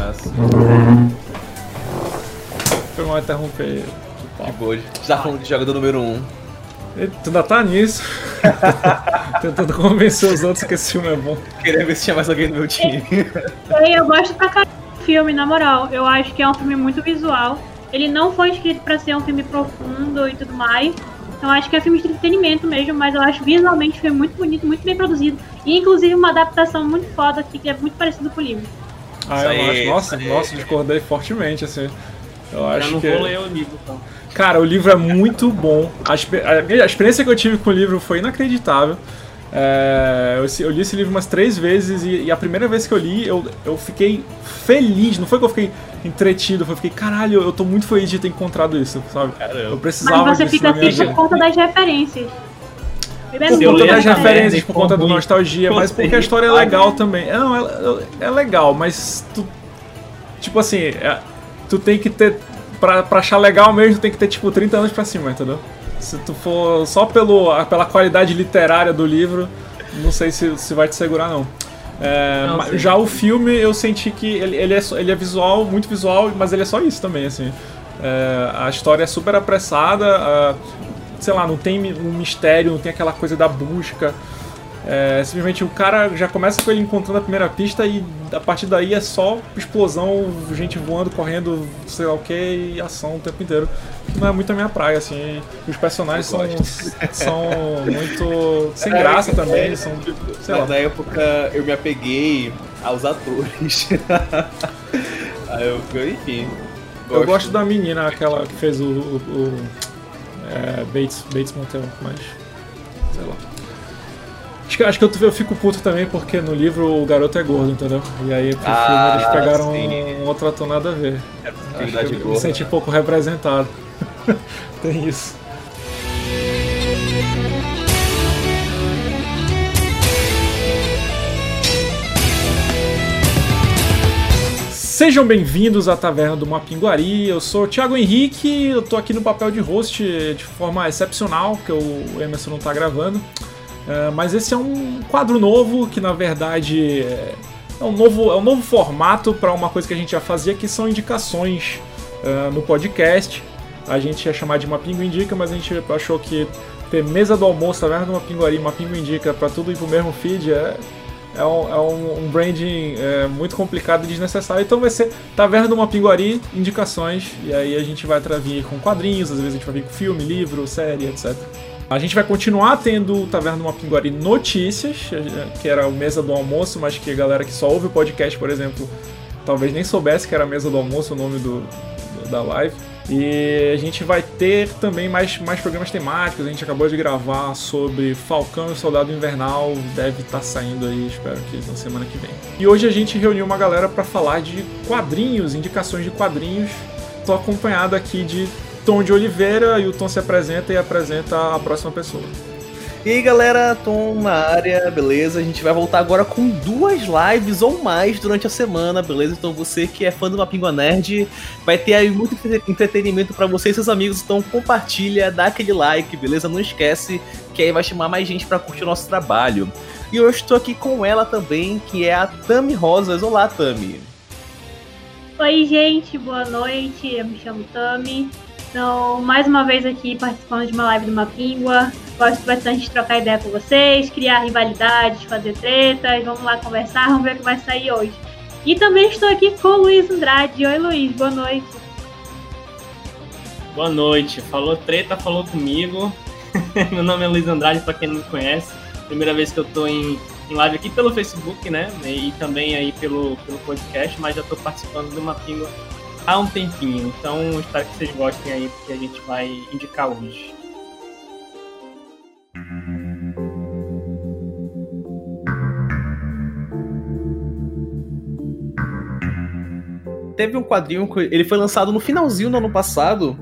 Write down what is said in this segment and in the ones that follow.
Nossa. Foi mal interromper. Que boa. Você tá falando de jogador número 1. Um. Tu ainda tá nisso. Tentando convencer os outros que esse filme é bom. Queria ver se tinha mais alguém no meu time. Eu gosto pra caralho do filme, na moral. Eu acho que é um filme muito visual. Ele não foi escrito pra ser um filme profundo e tudo mais. Então acho que é filme de entretenimento mesmo, mas eu acho visualmente o filme muito bonito, muito bem produzido. E inclusive uma adaptação muito foda aqui, que é muito parecido com o livro. Ah, eu acho. Nossa, nossa, discordei fortemente, assim. Eu acho Eu não que. vou ler o livro, então. Cara, o livro é muito bom. A, a a experiência que eu tive com o livro foi inacreditável. É, eu, eu li esse livro umas três vezes e, e a primeira vez que eu li, eu, eu fiquei feliz. Não foi que eu fiquei entretido, foi que eu fiquei, caralho, eu tô muito feliz de ter encontrado isso, sabe? Eu precisava Mas você disso fica vida. por conta das referências. Ele é Por Se eu conta ler das a referências, por conta da nostalgia, mas porque a história é legal também. É, Não, é, é legal, mas tu. Tipo assim, é- tu tem que ter. Pra, pra achar legal mesmo, tu tem que ter tipo 30 anos pra cima, entendeu? Se tu for só pelo, pela qualidade literária do livro, não sei se, se vai te segurar, não. É, Não, já o filme, eu senti que ele, ele, é, ele é visual, muito visual, mas ele é só isso também, assim. É, a história é super apressada, a- sei lá, não tem um mistério, não tem aquela coisa da busca. É, simplesmente o cara já começa com ele encontrando a primeira pista e a partir daí é só explosão, gente voando, correndo, sei lá o que, e ação o tempo inteiro. Não é muito a minha praia, assim. Os personagens são, são muito sem graça também, eles são, sei Na, lá. na época eu me apeguei aos atores. Aí eu, enfim. Eu gosto da menina, aquela que fez o, o, o, é, Bates, Bates Motel, mas. sei lá. Acho que, acho que eu, eu fico puto também porque no livro o garoto é gordo, entendeu? E aí pro Ah, filme eles pegaram sim. um outro ator nada a ver. É Acho que eu me gorda. senti pouco representado. Tem isso. Sejam bem-vindos à Taverna do Mapinguari. Eu sou o Thiago Henrique, eu tô aqui no papel de host de forma excepcional, porque o Emerson não tá gravando. É, mas esse é um quadro novo que na verdade é é um novo, é um novo formato para uma coisa que a gente já fazia, que são indicações é, no podcast. A gente ia chamar de Mapingo Indica, mas a gente achou que ter mesa do almoço, Taverna do Mapinguari, Mapingo Indica, para tudo ir pro mesmo feed é, é um, é um- um branding é, muito complicado e desnecessário. Então vai ser Taverna do Mapinguari, indicações, e aí a gente vai vir com quadrinhos, às vezes a gente vai vir com filme, livro, série, etc. A gente vai continuar tendo o Taverna do Mapinguari Notícias, eh, que era o Mesa do Almoço, mas que a galera que só ouve o podcast, por exemplo, talvez nem soubesse que era Mesa do Almoço o nome do- da live. E a gente vai ter também mais, mais programas temáticos. A gente acabou de gravar sobre Falcão e Soldado Invernal, deve estar saindo aí, espero que na semana que vem. E hoje a gente reuniu uma galera para falar de quadrinhos, indicações de quadrinhos. Tô acompanhado aqui de Tom de Oliveira e o Tom se apresenta e apresenta a próxima pessoa. E aí galera, Tom na área, beleza? A gente vai voltar agora com duas lives ou mais durante a semana, beleza? Então você que é fã do Mapingua Nerd, vai ter aí muito entre- entretenimento pra você e seus amigos, então compartilha, dá aquele like, beleza? Não esquece que aí vai chamar mais gente pra curtir o nosso trabalho. E eu estou aqui com ela também, que é a Tami Rosas. Olá, Tami. Oi, gente, boa noite. Eu me chamo Tami. Então, mais uma vez aqui participando de uma live do Mapingua. Gosto bastante de trocar ideia com vocês, criar rivalidades, fazer tretas. Vamos lá conversar, vamos ver o que vai sair hoje. E também estou aqui com o Luiz Andrade. Oi, Luiz, boa noite. Boa noite. Falou treta, falou comigo. Meu nome é Luiz Andrade, pra quem não me conhece. Primeira vez que eu tô em, em live aqui pelo Facebook, né? E também aí pelo, pelo podcast, mas já tô participando do Mapingo há um tempinho. Então espero que vocês gostem aí, porque a gente vai indicar hoje. Teve um quadrinho, que ele foi lançado no finalzinho do ano passado,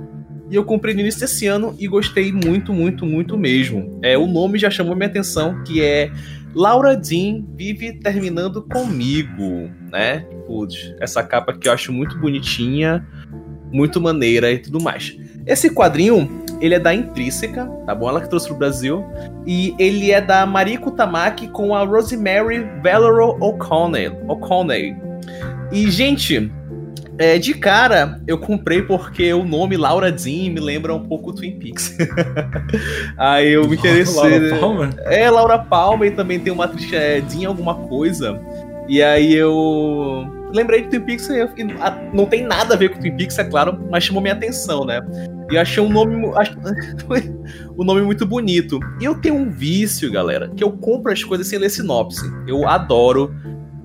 e eu comprei no início desse ano e gostei muito, muito, muito mesmo. É, o nome já chamou minha atenção, que é Laura Dean vive terminando comigo, né? Putz, essa capa que eu acho muito bonitinha, muito maneira e tudo mais. Esse quadrinho, ele é da Intrínseca, tá bom? Ela que trouxe pro Brasil. E ele é da Mariko Tamaki com a Rosemary Valero O'Connell. O'Connell. E, gente, é, de cara, eu comprei porque o nome Laura Dean me lembra um pouco Twin Peaks. Aí eu me interessei. Laura Palmer? É, Laura Palmer e também tem uma atriz é, Dean alguma coisa. E aí eu lembrei de Twin Peaks, não tem nada a ver com Twin Peaks, é claro, mas chamou minha atenção, né? E achei um nome, um nome muito bonito. E eu tenho um vício, galera, que eu compro as coisas sem ler sinopse. Eu adoro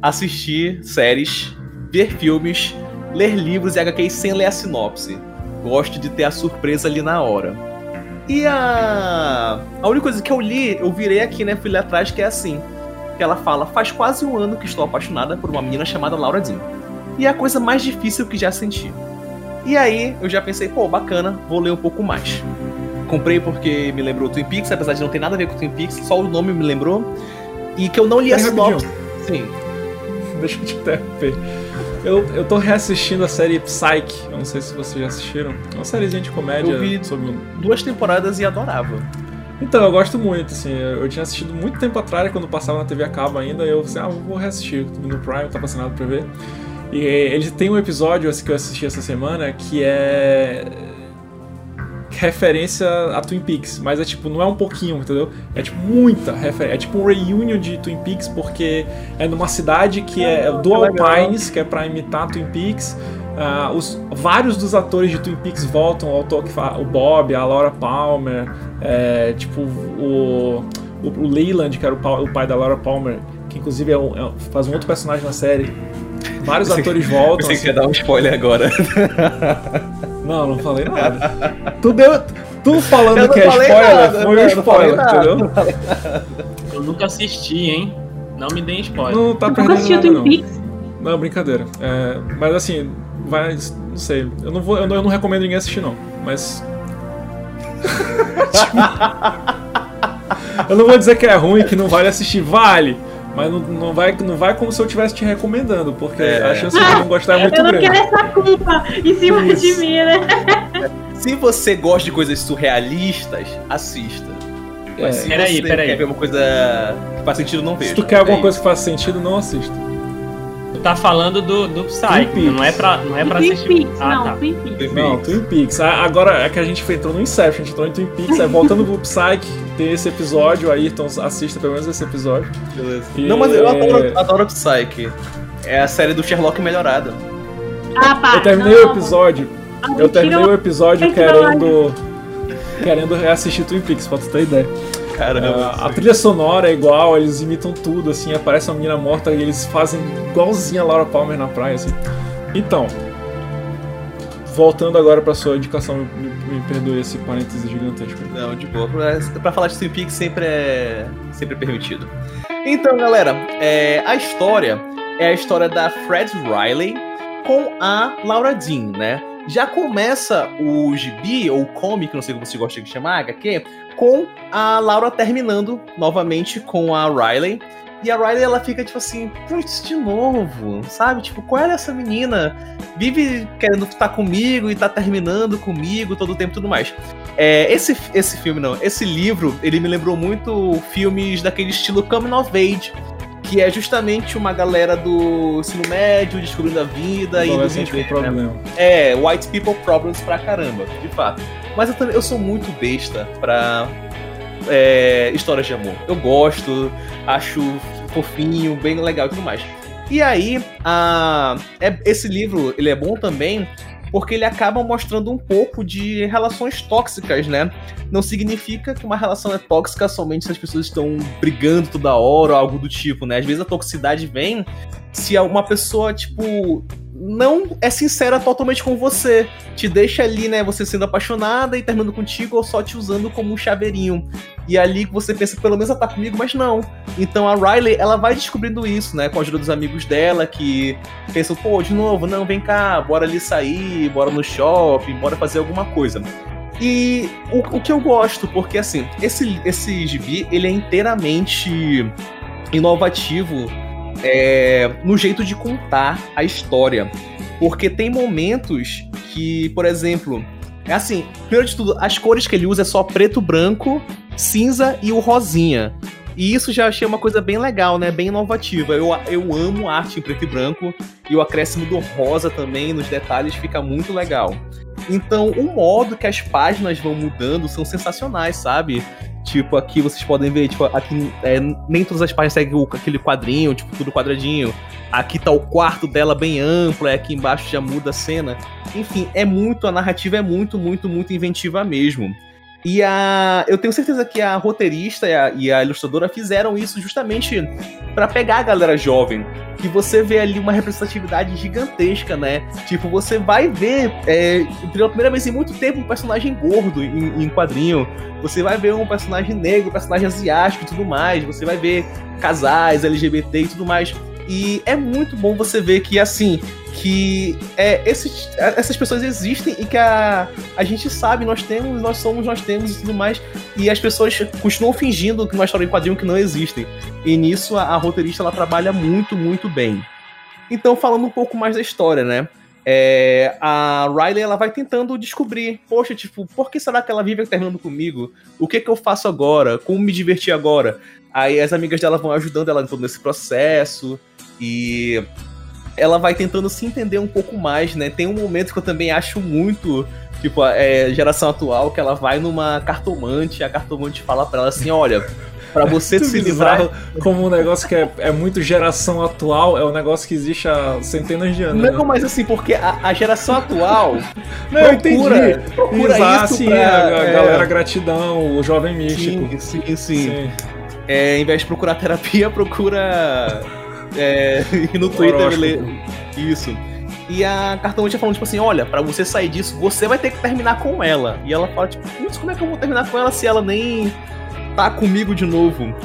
assistir séries, ver filmes, ler livros e HQs sem ler a sinopse. Gosto de ter a surpresa ali na hora. E a. A única coisa que eu li, eu virei aqui, né? Fui ler atrás, que é assim que ela fala: Faz quase um ano que estou apaixonada por uma menina chamada Laura Dean. E é a coisa mais difícil que já senti. E aí eu já pensei, pô, bacana, vou ler um pouco mais. Comprei porque me lembrou Twin Peaks, apesar de não ter nada a ver com Twin Peaks, só o nome me lembrou. E que eu não li a sinopse. Sim. Deixa eu te interromper. Eu, eu tô reassistindo a série Psyche, eu não sei se vocês já assistiram. É uma sériezinha de comédia eu vi sobre duas temporadas e adorava. Então, eu gosto muito, assim, eu tinha assistido muito tempo atrás, quando passava na TV a cabo ainda, eu assim, ah, vou reassistir, no Prime, tá passando pra ver. E ele tem um episódio assim, que eu assisti essa semana que é referência a Twin Peaks, mas é tipo, não é um pouquinho, entendeu? É tipo muita referência. É tipo um reunion de Twin Peaks, porque é numa cidade que é, é Dual Pines, que é pra imitar Twin Peaks. Uh, os, vários dos atores de Twin Peaks voltam, o, autor que fala, o Bob, a Laura Palmer, é, tipo o, o, o, Leland, que era o, o, pai da Laura Palmer, que inclusive é um, é, faz um outro personagem na série. Vários você, atores voltam. Você assim. quer dar um spoiler agora? Não, não falei nada. tu, deu, tu falando que é spoiler, nada, foi um spoiler, entendeu? Eu nunca assisti, hein? Não me deem spoiler. Não tá perdendo nada, não. Não, brincadeira. É, mas assim, vai. Não sei. Eu não, vou, eu não, eu não recomendo ninguém assistir, não. Mas. eu não vou dizer que é ruim, que não vale assistir. Vale! Mas não, não, vai, não vai como se eu estivesse te recomendando, porque é. a chance de não gostar é muito grande. Eu não grande. quero essa culpa em cima Isso. de mim, né? Se você gosta de coisas surrealistas, assista. É. Mas se peraí, você peraí. quer ver uma coisa que faz sentido, não veja. Se tu quer alguma é coisa que faça sentido, não assista tá falando do, do Psyche, não é pra, não é pra Twin assistir. Peaks, ah, não, tá. Twin Peaks. Não, Twin Peaks. Agora é que a gente entrou no Inception, a gente entrou em Twin Peaks, aí voltando pro Psyche, tem esse episódio aí, então assista pelo menos esse episódio. Beleza. E... Não, mas eu adoro, adoro Psyche. É a série do Sherlock melhorada. Ah, pá, eu terminei não. o episódio. Ah, eu terminei o episódio querendo. Querendo reassistir Twin Peaks, pra tu ter ideia. Caramba. Uh, a trilha sonora é igual, eles imitam tudo, assim, aparece uma menina morta e eles fazem igualzinha a Laura Palmer na praia, assim. Então, voltando agora pra sua indicação, me, me perdoe esse parêntese gigantesco. Não, de boa. Pra falar de Twin Peaks sempre é, sempre é permitido. Então, galera, é, a história é a história da Fred Riley com a Laura Dean, né? Já começa o gibi, ou o comic, não sei como você gosta de chamar, HQ, com a Laura terminando novamente com a Riley. E a Riley, ela fica tipo assim, putz, de novo, sabe? Tipo, qual é essa menina? Vive querendo estar comigo e tá terminando comigo todo o tempo e tudo mais. É, esse, esse filme, não, esse livro, ele me lembrou muito filmes daquele estilo Coming of Age, que é justamente uma galera do ensino médio descobrindo a vida e do viver, problema. Né? É, white people problems pra caramba, de fato. Mas eu também eu sou muito besta pra é, histórias de amor. Eu gosto, acho fofinho, bem legal e tudo mais. E aí, a, é, esse livro ele é bom também porque ele acaba mostrando um pouco de relações tóxicas, né? Não significa que uma relação é tóxica somente se as pessoas estão brigando toda hora ou algo do tipo, né? Às vezes a toxicidade vem se uma pessoa, tipo, não é sincera totalmente com você. Te deixa ali, né, você sendo apaixonada e terminando contigo ou só te usando como um chaveirinho. E ali você pensa, pelo menos ela tá comigo, mas não. Então a Riley, ela vai descobrindo isso, né, com a ajuda dos amigos dela, que pensam, pô, de novo, não, vem cá, bora ali sair, bora no shopping, bora fazer alguma coisa. E o, o que eu gosto, porque assim, esse, esse gibi, ele é inteiramente inovativo é, no jeito de contar a história. Porque tem momentos que, por exemplo, é assim, primeiro de tudo, as cores que ele usa é só preto, branco, cinza e o rosinha. E isso já achei uma coisa bem legal, né? Bem inovativa. Eu, eu amo arte em preto e branco e o acréscimo do rosa também nos detalhes fica muito legal. Então, o modo que as páginas vão mudando são sensacionais, sabe? Tipo, aqui vocês podem ver, tipo, aqui é, nem todas as páginas seguem aquele quadrinho, tipo, tudo quadradinho. Aqui tá o quarto dela bem amplo, é aqui embaixo já muda a cena. Enfim, é muito, a narrativa é muito, muito, muito inventiva mesmo. E a, eu tenho certeza que a roteirista e a, e a ilustradora fizeram isso justamente para pegar a galera jovem. Que você vê ali uma representatividade gigantesca, né? Tipo, você vai ver é, pela primeira vez em muito tempo um personagem gordo em, em quadrinho. Você vai ver um personagem negro, um personagem asiático e tudo mais. Você vai ver casais LGBT e tudo mais. E é muito bom você ver que, assim, que é, esses, essas pessoas existem e que a, a gente sabe, nós temos, nós somos, nós temos e tudo mais. E as pessoas continuam fingindo que numa história em quadrinho que não existem. E nisso a, a roteirista ela trabalha muito, muito bem. Então, falando um pouco mais da história, né? É, a Riley ela vai tentando descobrir, poxa, tipo, por que será que ela vive terminando comigo? O que que eu faço agora? Como me divertir agora? Aí as amigas dela vão ajudando ela em todo esse processo. E ela vai tentando se entender um pouco mais, né? Tem um momento que eu também acho muito, tipo, é, geração atual, que ela vai numa cartomante, a cartomante fala para ela assim: olha. Pra você se livrar. Como um negócio que é, é, muito geração atual, é um negócio que existe há centenas de anos. Não, né? mas assim, porque a, a geração atual. Não, procura, entendi. Procura Exato, isso. Sim, pra, a, a é... galera gratidão, o jovem místico. Sim, sim, sim. sim. É, em vez de procurar terapia, procura é, e no Twitter ele Isso. E a cartomante falando, tipo assim, olha, para você sair disso, você vai ter que terminar com ela. E ela fala, tipo, putz, como é que eu vou terminar com ela se ela nem tá comigo de novo?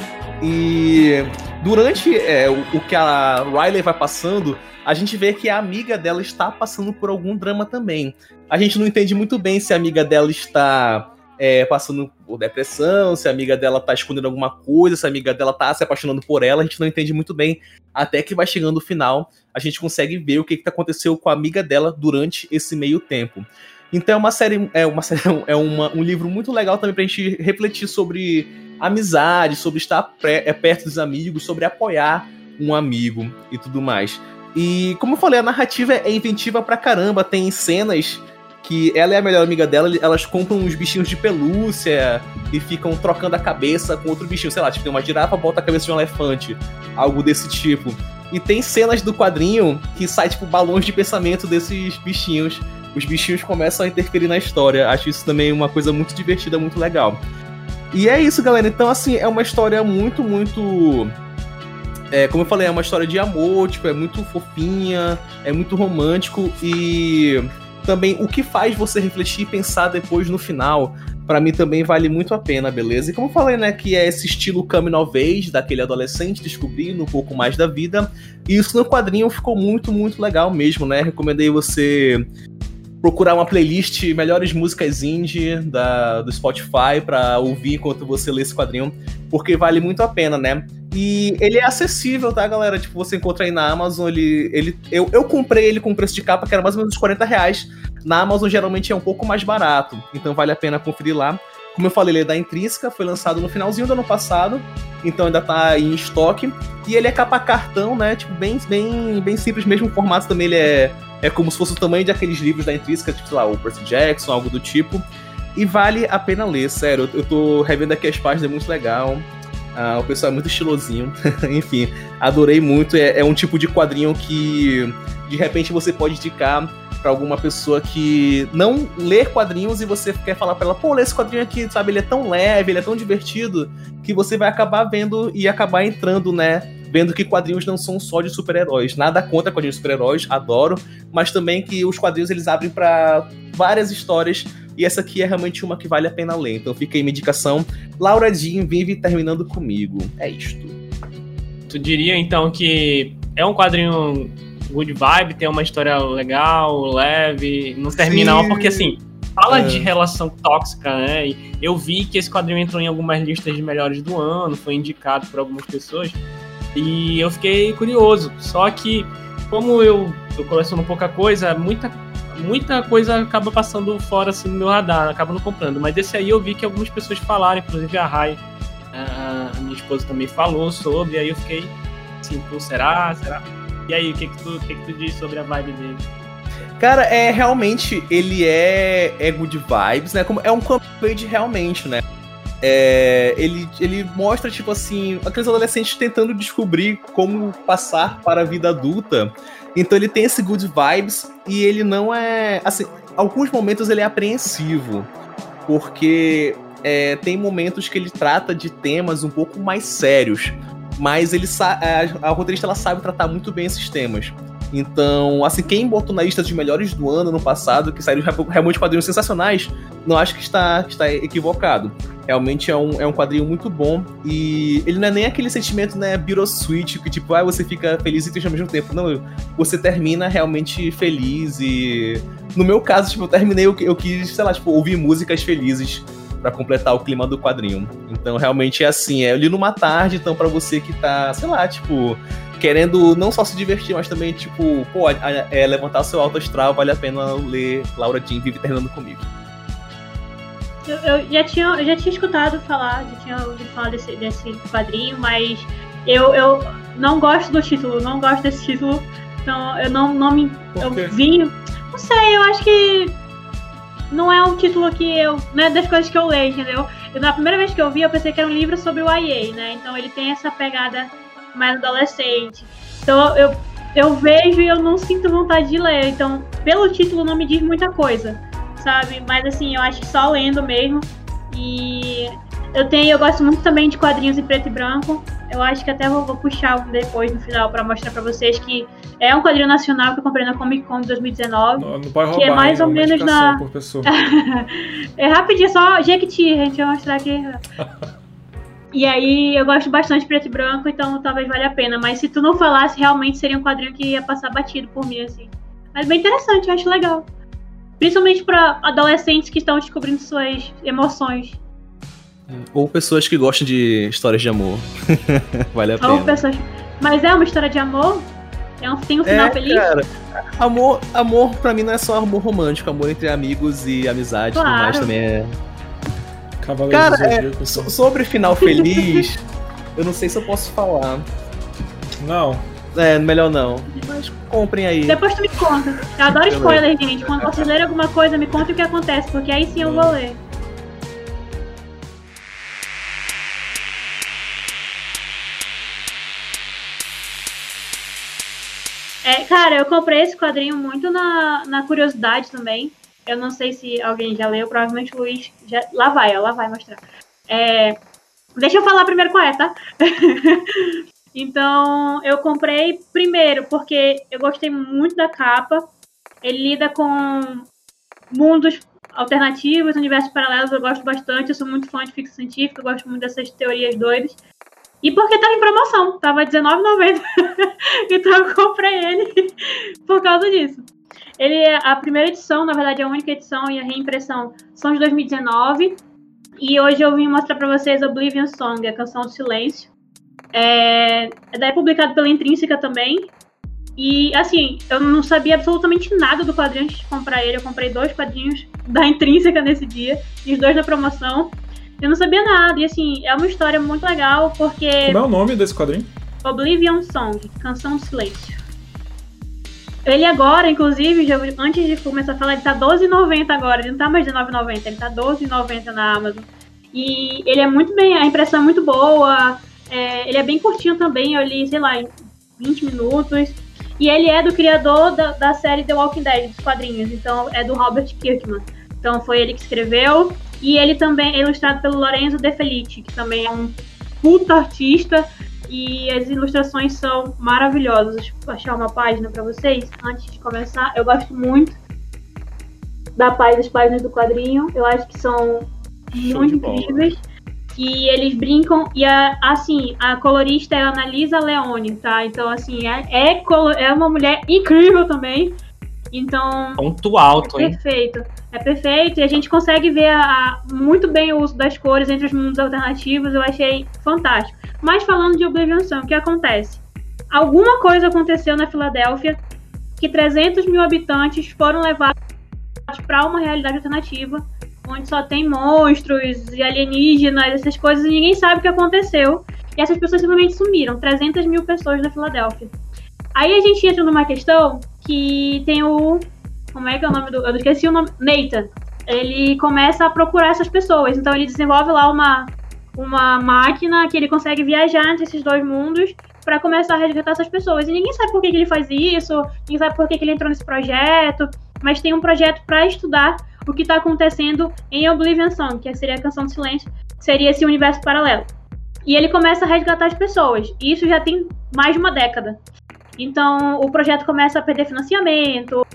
E durante é, o, o, que a Riley vai passando, a gente vê que a amiga dela está passando por algum drama também. A gente não entende muito bem se a amiga dela está é, passando por depressão, se a amiga dela tá escondendo alguma coisa, se a amiga dela tá se apaixonando por ela, a gente não entende muito bem. Até que vai chegando o final, a gente consegue ver o que, que aconteceu com a amiga dela durante esse meio tempo. Então é uma série, é uma série, é uma, um livro muito legal também pra gente refletir sobre amizade, sobre estar pré, é, perto dos amigos, sobre apoiar um amigo e tudo mais. E como eu falei, a narrativa é inventiva pra caramba, tem cenas que ela é a melhor amiga dela, elas compram uns bichinhos de pelúcia e ficam trocando a cabeça com outro bichinho, sei lá, tipo, tem uma girafa, bota a cabeça de um elefante, algo desse tipo. E tem cenas do quadrinho que sai, tipo, balões de pensamento desses bichinhos. Os bichinhos começam a interferir na história. Acho isso também uma coisa muito divertida, muito legal. E é isso, galera. Então, assim, é uma história muito, muito. É, como eu falei, é uma história de amor, tipo, é muito fofinha, é muito romântico e também o que faz você refletir e pensar depois no final, para mim também vale muito a pena, beleza? E como eu falei, né, que é esse estilo coming of age, daquele adolescente descobrindo um pouco mais da vida, e isso no quadrinho ficou muito, muito legal mesmo, né? Recomendei você procurar uma playlist melhores músicas indie da, do Spotify para ouvir enquanto você lê esse quadrinho, porque vale muito a pena, né? E ele é acessível, tá, galera? Tipo, você encontra aí na Amazon, ele. ele eu, eu comprei ele com preço de capa, que era mais ou menos uns 40 reais. Na Amazon geralmente é um pouco mais barato, então vale a pena conferir lá. Como eu falei, ele é da Intrínseca, foi lançado no finalzinho do ano passado, então ainda tá em estoque. E ele é capa cartão, né? Tipo, bem, bem, bem simples mesmo. O formato também ele é, é como se fosse o tamanho de aqueles livros da Intrínseca, tipo, sei lá, o Percy Jackson, algo do tipo. E vale a pena ler, sério. Eu, tô revendo aqui as páginas, é muito legal. Ah, o pessoal é muito estilosinho. Enfim, adorei muito. É, é, um tipo de quadrinho que de repente você pode indicar para alguma pessoa que não lê quadrinhos e você quer falar para ela, pô, lê esse quadrinho aqui, sabe? Ele é tão leve, ele é tão divertido, que você vai acabar vendo e acabar entrando, né? Vendo que quadrinhos não são só de super-heróis. Nada contra quadrinhos de super-heróis, adoro, mas também que os quadrinhos eles abrem para várias histórias e essa aqui é realmente uma que vale a pena ler. Então fica aí minha indicação. Laura Jean vive terminando comigo. É isto. Tu diria então que é um quadrinho good vibe, tem uma história legal, leve, não termina mal, porque assim, fala é. de relação tóxica, né? E eu vi que esse quadrinho entrou em algumas listas de melhores do ano, foi indicado por algumas pessoas. E eu fiquei curioso. Só que, como eu tô colecionando pouca coisa, muita muita coisa acaba passando fora assim, no meu radar, acaba não comprando. Mas esse aí eu vi que algumas pessoas falaram, inclusive a Rai uh, minha esposa também falou sobre, aí eu fiquei assim, pô, será? Será? E aí, o que que tu, o que que tu diz sobre a vibe dele? Cara, é realmente, ele é, é good vibes, né? Como, é um campage realmente, né? É, ele, ele mostra, tipo assim, aqueles adolescentes tentando descobrir como passar para a vida adulta. Então ele tem esse good vibes e ele não é. Assim, alguns momentos ele é apreensivo. Porque é, tem momentos que ele trata de temas um pouco mais sérios. Mas ele a, a roteirista ela sabe tratar muito bem esses temas. Então, assim, quem botou na lista de melhores do ano no passado, que saíram realmente quadrinhos sensacionais, não acho que está, está equivocado. Realmente é um, é um quadrinho muito bom. E ele não é nem aquele sentimento, né, bittersweet, que tipo, ah, você fica feliz e triste ao mesmo tempo. Não, você termina realmente feliz e. No meu caso, tipo, eu terminei, eu, eu quis, sei lá, tipo, ouvir músicas felizes para completar o clima do quadrinho. Então, realmente é assim, é, eu li numa tarde, então para você que tá, sei lá, tipo, querendo não só se divertir, mas também, tipo, pô, é, levantar seu alto astral, vale a pena ler Laura Jean Vive Terminando Comigo. Eu, eu, já tinha, eu já tinha escutado falar, já tinha ouvido falar desse, desse quadrinho, mas eu, eu não gosto do título, não gosto desse título. Então eu não, não me. Eu vi. Não sei, eu acho que não é um título que eu. Não é das coisas que eu leio, entendeu? Eu, na primeira vez que eu vi, eu pensei que era um livro sobre o IA, né? Então ele tem essa pegada mais adolescente. Então eu, eu vejo e eu não sinto vontade de ler. Então, pelo título não me diz muita coisa, sabe? Mas assim, eu acho que só lendo mesmo. E eu tenho, eu gosto muito também de quadrinhos em preto e branco. Eu acho que até vou, vou puxar um depois no final para mostrar para vocês que é um quadrinho nacional que eu comprei na Comic Con de 2019. Não, não pode roubar, que é mais hein? ou é menos na. é rapidinho, só Jequiti, a gente vai mostrar aqui. E aí eu gosto bastante de preto e branco, então talvez valha a pena. Mas se tu não falasse, realmente seria um quadrinho que ia passar batido por mim, assim. Mas bem interessante, eu acho legal. Principalmente para adolescentes que estão descobrindo suas emoções. Ou pessoas que gostam de histórias de amor. vale a Ou pena. Pessoas... Mas é uma história de amor? É um, tem um final é, feliz? Cara, amor, amor pra mim não é só amor romântico, amor entre amigos e amizade, claro. mas também é Cara, é, so, sobre final feliz, eu não sei se eu posso falar. Não. É, melhor não. Mas comprem aí. Depois tu me conta. Eu adoro spoiler, gente. Quando vocês lerem alguma coisa, me conta o que acontece, porque aí sim eu vou ler. É, cara, eu comprei esse quadrinho muito na, na curiosidade também. Eu não sei se alguém já leu, provavelmente o Luiz já. Lá vai, lá vai mostrar. É... Deixa eu falar primeiro qual é, tá? então, eu comprei primeiro porque eu gostei muito da capa. Ele lida com mundos alternativos, universos paralelos, eu gosto bastante. Eu sou muito fã de ficção científica, eu gosto muito dessas teorias doidas. E porque tava em promoção, tava R$19,90. então eu comprei ele por causa disso. Ele é a primeira edição, na verdade, a única edição e a reimpressão são de 2019. E hoje eu vim mostrar para vocês Oblivion Song, a canção do silêncio. É, é publicado pela Intrínseca também. E, assim, eu não sabia absolutamente nada do quadrinho antes de comprar ele. Eu comprei dois quadrinhos da Intrínseca nesse dia, e os dois na promoção. Eu não sabia nada. E, assim, é uma história muito legal, porque. Como é o nome desse quadrinho? Oblivion Song, Canção do Silêncio. Ele agora, inclusive, já, antes de começar a falar, ele tá 12,90 agora. Ele não tá mais de 9,90, ele tá 12,90 na Amazon. E ele é muito bem, a impressão é muito boa. É, ele é bem curtinho também, eu li, sei lá, em 20 minutos. E ele é do criador da, da série The Walking Dead, dos quadrinhos. Então, é do Robert Kirkman. Então, foi ele que escreveu. E ele também é ilustrado pelo Lorenzo De Felice, que também é um puta artista. E as ilustrações são maravilhosas. Deixa eu achar uma página para vocês antes de começar. Eu gosto muito da paz das páginas do quadrinho. Eu acho que são Show muito incríveis. E eles brincam. E a, assim, a colorista é a Analisa Leone, tá? Então, assim, é, é, é uma mulher incrível também. Então. Ponto alto, é perfeito. Hein? É perfeito. E a gente consegue ver a, a, muito bem o uso das cores entre os mundos alternativos. Eu achei fantástico. Mas falando de Sun, o que acontece? Alguma coisa aconteceu na Filadélfia que 300 mil habitantes foram levados para uma realidade alternativa, onde só tem monstros e alienígenas, essas coisas, e ninguém sabe o que aconteceu. E essas pessoas simplesmente sumiram 300 mil pessoas da Filadélfia. Aí a gente entra numa questão que tem o. Como é que é o nome do. Eu esqueci o nome. Nathan. Ele começa a procurar essas pessoas. Então ele desenvolve lá uma, uma máquina que ele consegue viajar entre esses dois mundos para começar a resgatar essas pessoas. E ninguém sabe por que, que ele faz isso, ninguém sabe por que, que ele entrou nesse projeto, mas tem um projeto para estudar o que está acontecendo em Oblivion Song, que seria a canção do silêncio, seria esse universo paralelo. E ele começa a resgatar as pessoas. E isso já tem mais de uma década. Então o projeto começa a perder financiamento,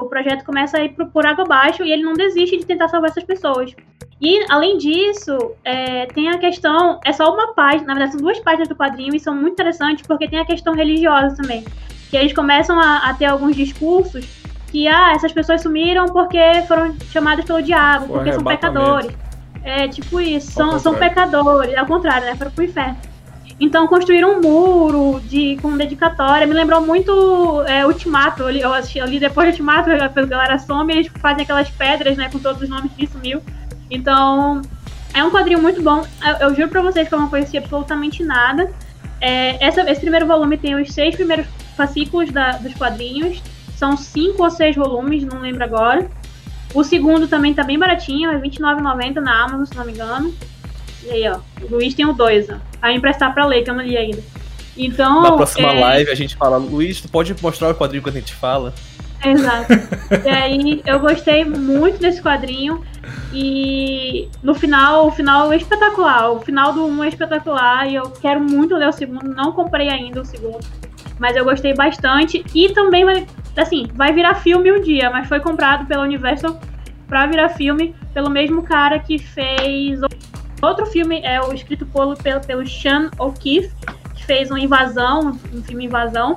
o projeto começa a ir por água abaixo e ele não desiste de tentar salvar essas pessoas. E, além disso, é, tem a questão. É só uma página, na verdade, são duas páginas do quadrinho e são muito interessantes porque tem a questão religiosa também. Que eles começam a, a ter alguns discursos que, ah, essas pessoas sumiram porque foram chamadas pelo diabo, Foi porque são pecadores. É tipo isso, são, são pecadores, ao contrário, né? Foram pro inferno. Então construíram um muro de, com dedicatória. Me lembrou muito é, Ultimato. Eu li, eu, assisti, eu li depois de Ultimato, a galera some e eles fazem aquelas pedras, né? Com todos os nomes que sumiu. Então, é um quadrinho muito bom. Eu, eu juro pra vocês que eu não conhecia absolutamente nada. É, essa, esse primeiro volume tem os seis primeiros fascículos da, dos quadrinhos. São cinco ou seis volumes, não lembro agora. O segundo também tá bem baratinho, é R$29,90 na Amazon, se não me engano. E aí, ó, o Luiz tem o dois, ó. Aí emprestar pra ler, que eu não li ainda. Então. Na próxima é... live a gente fala, Luiz, tu pode mostrar o quadrinho quando a gente fala? Exato. e aí eu gostei muito desse quadrinho. E no final, o final é espetacular. O final do 1 é espetacular. E eu quero muito ler o segundo. Não comprei ainda o segundo. Mas eu gostei bastante. E também vai. Assim, vai virar filme um dia, mas foi comprado pela Universal pra virar filme pelo mesmo cara que fez outro filme, é o escrito pelo, pelo, pelo Sean O'Keefe, que fez uma invasão, um filme Invasão.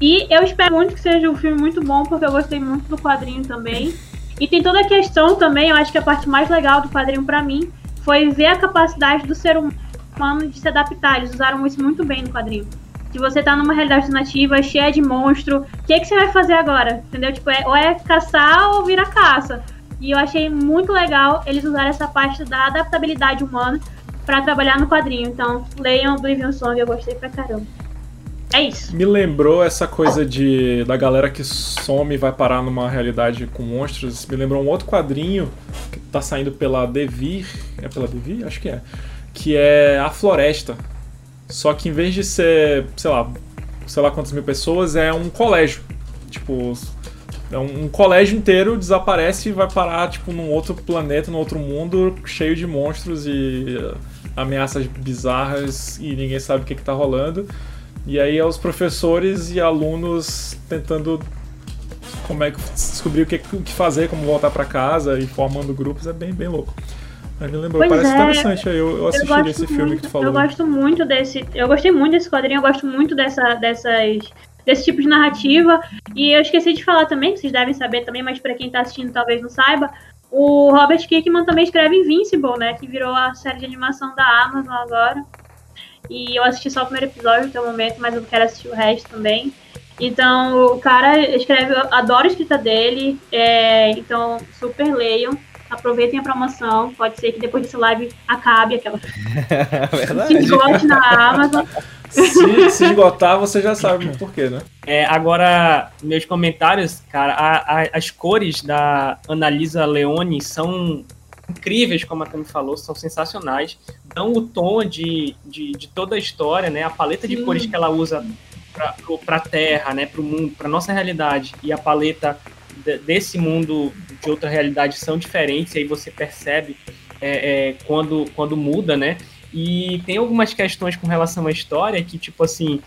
E eu espero muito que seja um filme muito bom, porque eu gostei muito do quadrinho também. E tem toda a questão também, eu acho que a parte mais legal do quadrinho para mim foi ver a capacidade do ser humano de se adaptar. Eles usaram isso muito bem no quadrinho. Se você tá numa realidade alternativa, cheia de monstro, o que, que você vai fazer agora? Entendeu? Tipo, é, ou é caçar ou virar caça. E eu achei muito legal eles usarem essa parte da adaptabilidade humana para trabalhar no quadrinho. Então, leiam Oblivion Song, eu gostei pra caramba. É isso. Me lembrou essa coisa de da galera que some e vai parar numa realidade com monstros. Me lembrou um outro quadrinho que tá saindo pela Devir. É pela Devir? Acho que é. Que é A Floresta. Só que em vez de ser, sei lá, sei lá quantas mil pessoas, é um colégio. Tipo, é um, colégio inteiro desaparece e vai parar, tipo, num outro planeta, num outro mundo, cheio de monstros e ameaças bizarras e ninguém sabe o que, que tá rolando. E aí é os professores e alunos tentando como é que descobrir o que, o que fazer, como voltar para casa e formando grupos, é bem, bem louco. Mas me lembrou, pois parece é, interessante aí, eu, eu assisti esse filme muito, que tu falou. Eu gosto muito desse. Eu gostei muito desse quadrinho, eu gosto muito dessa, dessas. Desse tipo de narrativa. E eu esqueci de falar também, que vocês devem saber também, mas para quem tá assistindo talvez não saiba. O Robert Kirkman também escreve Invincible, né? Que virou a série de animação da Amazon agora. E eu assisti só o primeiro episódio até o momento, mas eu quero assistir o resto também. Então, o cara escreve, eu adoro a escrita dele, é, então super leiam. Aproveitem a promoção. Pode ser que depois desse live acabe aquela. Verdade. Se esgote na Amazon. Se, se esgotar, você já sabe o porquê, né? É, agora, meus comentários, cara, a, a, as cores da Analisa Leone são incríveis, como a Tami falou, são sensacionais. Dão o tom de, de, de toda a história, né? A paleta de Sim. cores que ela usa para a Terra, né? Para o mundo, para nossa realidade e a paleta desse mundo de outra realidade são diferentes. E aí você percebe é, é, quando quando muda, né? E tem algumas questões com relação à história que tipo assim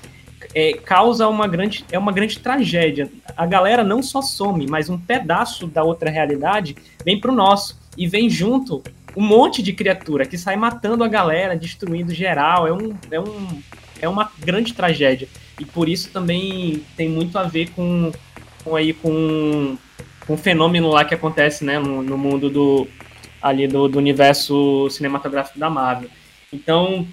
é, causa uma grande é uma grande tragédia. A galera não só some, mas um pedaço da outra realidade vem para o nosso e vem junto um monte de criatura que sai matando a galera, destruindo geral. É, um, é, um, é uma grande tragédia. E por isso também tem muito a ver com aí com, um fenômeno lá que acontece né, no, no mundo do ali do, do universo cinematográfico da Marvel. Então,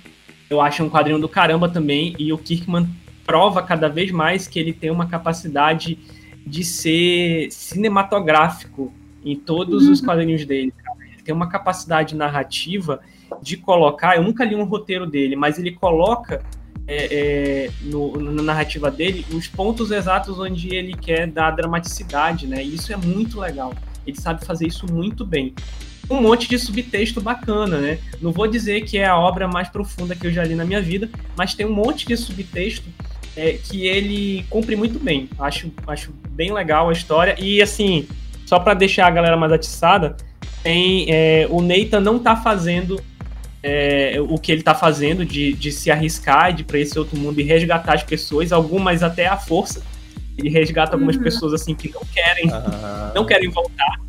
eu acho um quadrinho do caramba também, e o Kirkman prova cada vez mais que ele tem uma capacidade de ser cinematográfico em todos os quadrinhos dele. cara. tem uma capacidade narrativa de colocar. Eu nunca li um roteiro dele, mas ele coloca é, é, no, na narrativa dele os pontos exatos onde ele quer dar dramaticidade, né? Isso é muito legal. Ele sabe fazer isso muito bem. Um monte de subtexto bacana, né? Não vou dizer que é a obra mais profunda que eu já li na minha vida, mas tem um monte de subtexto é, que ele cumpre muito bem. Acho, acho bem legal a história. E assim, só para deixar a galera mais atiçada, tem, é, o Nathan não tá fazendo é, o que ele tá fazendo de, de se arriscar, de ir pra esse outro mundo e resgatar as pessoas, algumas até à força. Ele resgata algumas uhum. pessoas assim que não querem, ah. não querem voltar.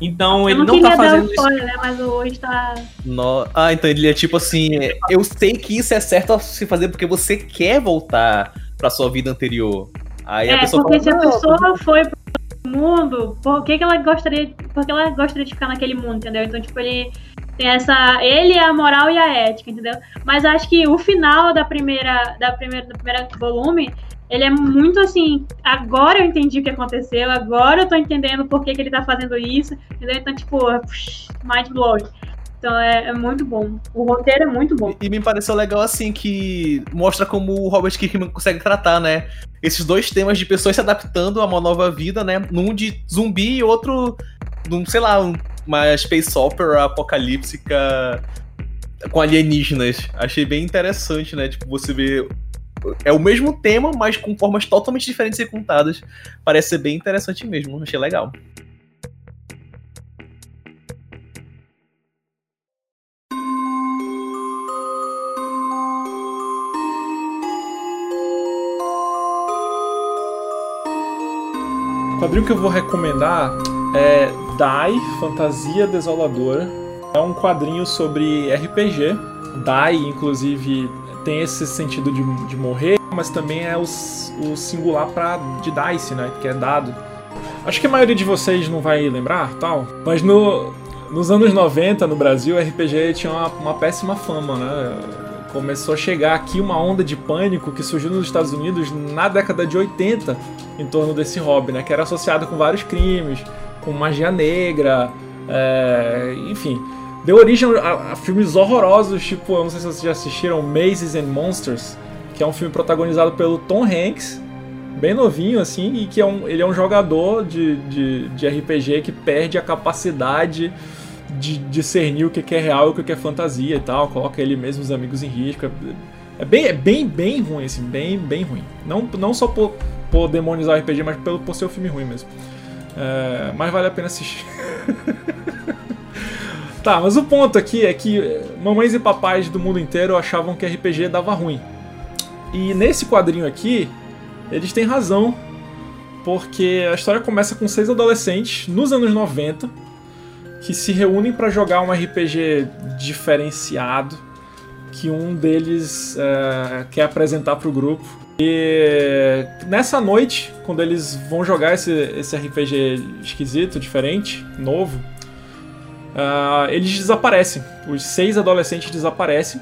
Então eu ele não, não tá fazendo spoiler, isso. Né, mas hoje tá. No... Ah, então ele é tipo assim: eu sei que isso é certo a se fazer porque você quer voltar pra sua vida anterior. Aí é, a pessoa porque fala, se a pessoa foi pro mundo, por que, que ela gostaria. Por que ela gostaria de ficar naquele mundo, entendeu? Então, tipo, ele tem essa. Ele, a moral e a ética, entendeu? Mas acho que o final da primeira. Da primeira, do primeiro volume ele é muito assim, agora eu entendi o que aconteceu, agora eu tô entendendo por que, que ele tá fazendo isso, entendeu? Então, tipo, mind blowing. Então é, é, muito bom. O roteiro é muito bom. E, e, me pareceu legal assim que mostra como o Robert Kirkman consegue tratar, né? Esses dois temas de pessoas se adaptando a uma nova vida, né? Num de zumbi e outro, num, sei lá, uma space opera apocalíptica com alienígenas. Achei bem interessante, né? Tipo, você vê é o mesmo tema, mas com formas totalmente diferentes e contadas. Parece ser bem interessante mesmo, achei legal. O quadrinho que eu vou recomendar é Die, Fantasia Desoladora. É um quadrinho sobre RPG. Die, inclusive, tem esse sentido de, de morrer, mas também é o, singular pra, de dice, né? Que é dado. Acho que a maioria de vocês não vai lembrar, tal, mas no, nos anos 90 no Brasil, RPG tinha uma, uma péssima fama, né? Começou a chegar aqui uma onda de pânico que surgiu nos Estados Unidos na década de 80 em torno desse hobby, né? Que era associado com vários crimes, com magia negra, é, enfim deu origem a, a, filmes horrorosos, tipo, eu não sei se vocês já assistiram Mazes and Monsters, que é um filme protagonizado pelo Tom Hanks, bem novinho assim, e que é um, ele é um jogador de, de, de RPG que perde a capacidade de discernir o que é real e o que é fantasia e tal, coloca ele mesmo os amigos em risco. É, é bem, é bem, bem ruim, assim, bem, bem ruim. Não, não só por, por demonizar o RPG, mas pelo, por ser um filme ruim mesmo. É, mas vale a pena assistir. Tá, mas o ponto aqui é que mamães e papais do mundo inteiro achavam que RPG dava ruim. E nesse quadrinho aqui, eles têm razão, porque a história começa com seis adolescentes nos anos 90 que se reúnem para jogar um RPG diferenciado que um deles é, quer apresentar para o grupo. E nessa noite, quando eles vão jogar esse, esse RPG esquisito, diferente, novo, uh, eles desaparecem. Os seis adolescentes desaparecem.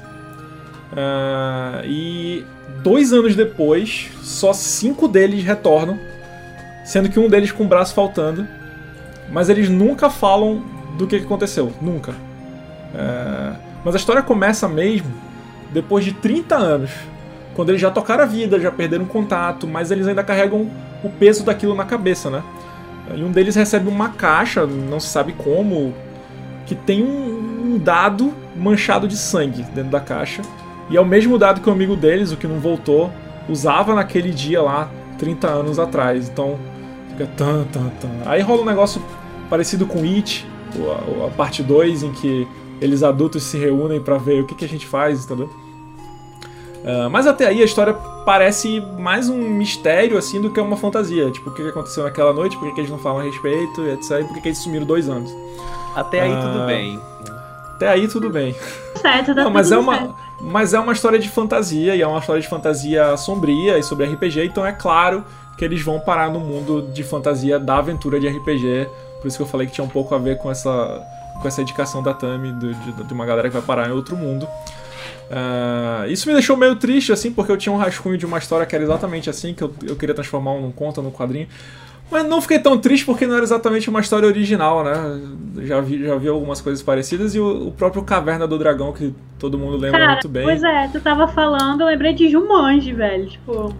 Uh, e dois anos depois, só cinco deles retornam, sendo que um deles com o braço faltando. Mas eles nunca falam do que aconteceu, nunca. Uh, mas a história começa mesmo depois de 30 anos, quando eles já tocaram a vida, já perderam contato, mas eles ainda carregam o peso daquilo na cabeça, né? E um deles recebe uma caixa, não se sabe como, que tem um, dado manchado de sangue dentro da caixa. E é o mesmo dado que o amigo deles, o que não voltou, usava naquele dia lá, 30 anos atrás. Então, fica tan, tan, tan. Aí rola um negócio parecido com It, a, a parte 2, em que eles adultos se reúnem para ver o que, que a gente faz, entendeu? Uh, mas até aí a história parece mais um mistério assim do que uma fantasia. Tipo, o que aconteceu naquela noite, por que, eles não falam a respeito, etc. E por que, eles sumiram dois anos. Até aí tudo ah, bem. Até aí tudo bem. Certo, Não, mas é uma certo. mas é uma história de fantasia e é uma história de fantasia sombria e sobre RPG, então é claro que eles vão parar no mundo de fantasia da aventura de RPG. Por isso que eu falei que tinha um pouco a ver com essa com essa indicação da Tami de, de, de uma galera que vai parar em outro mundo. Uh, isso me deixou meio triste, assim, porque eu tinha um rascunho de uma história que era exatamente assim, que eu, eu queria transformar um conto no quadrinho. Mas não fiquei tão triste porque não era exatamente uma história original, né? Já vi, já vi algumas coisas parecidas e o, o próprio Caverna do Dragão, que todo mundo lembra Cara, muito bem. pois é, tu tava falando, eu lembrei de Jumanji, velho. Tipo,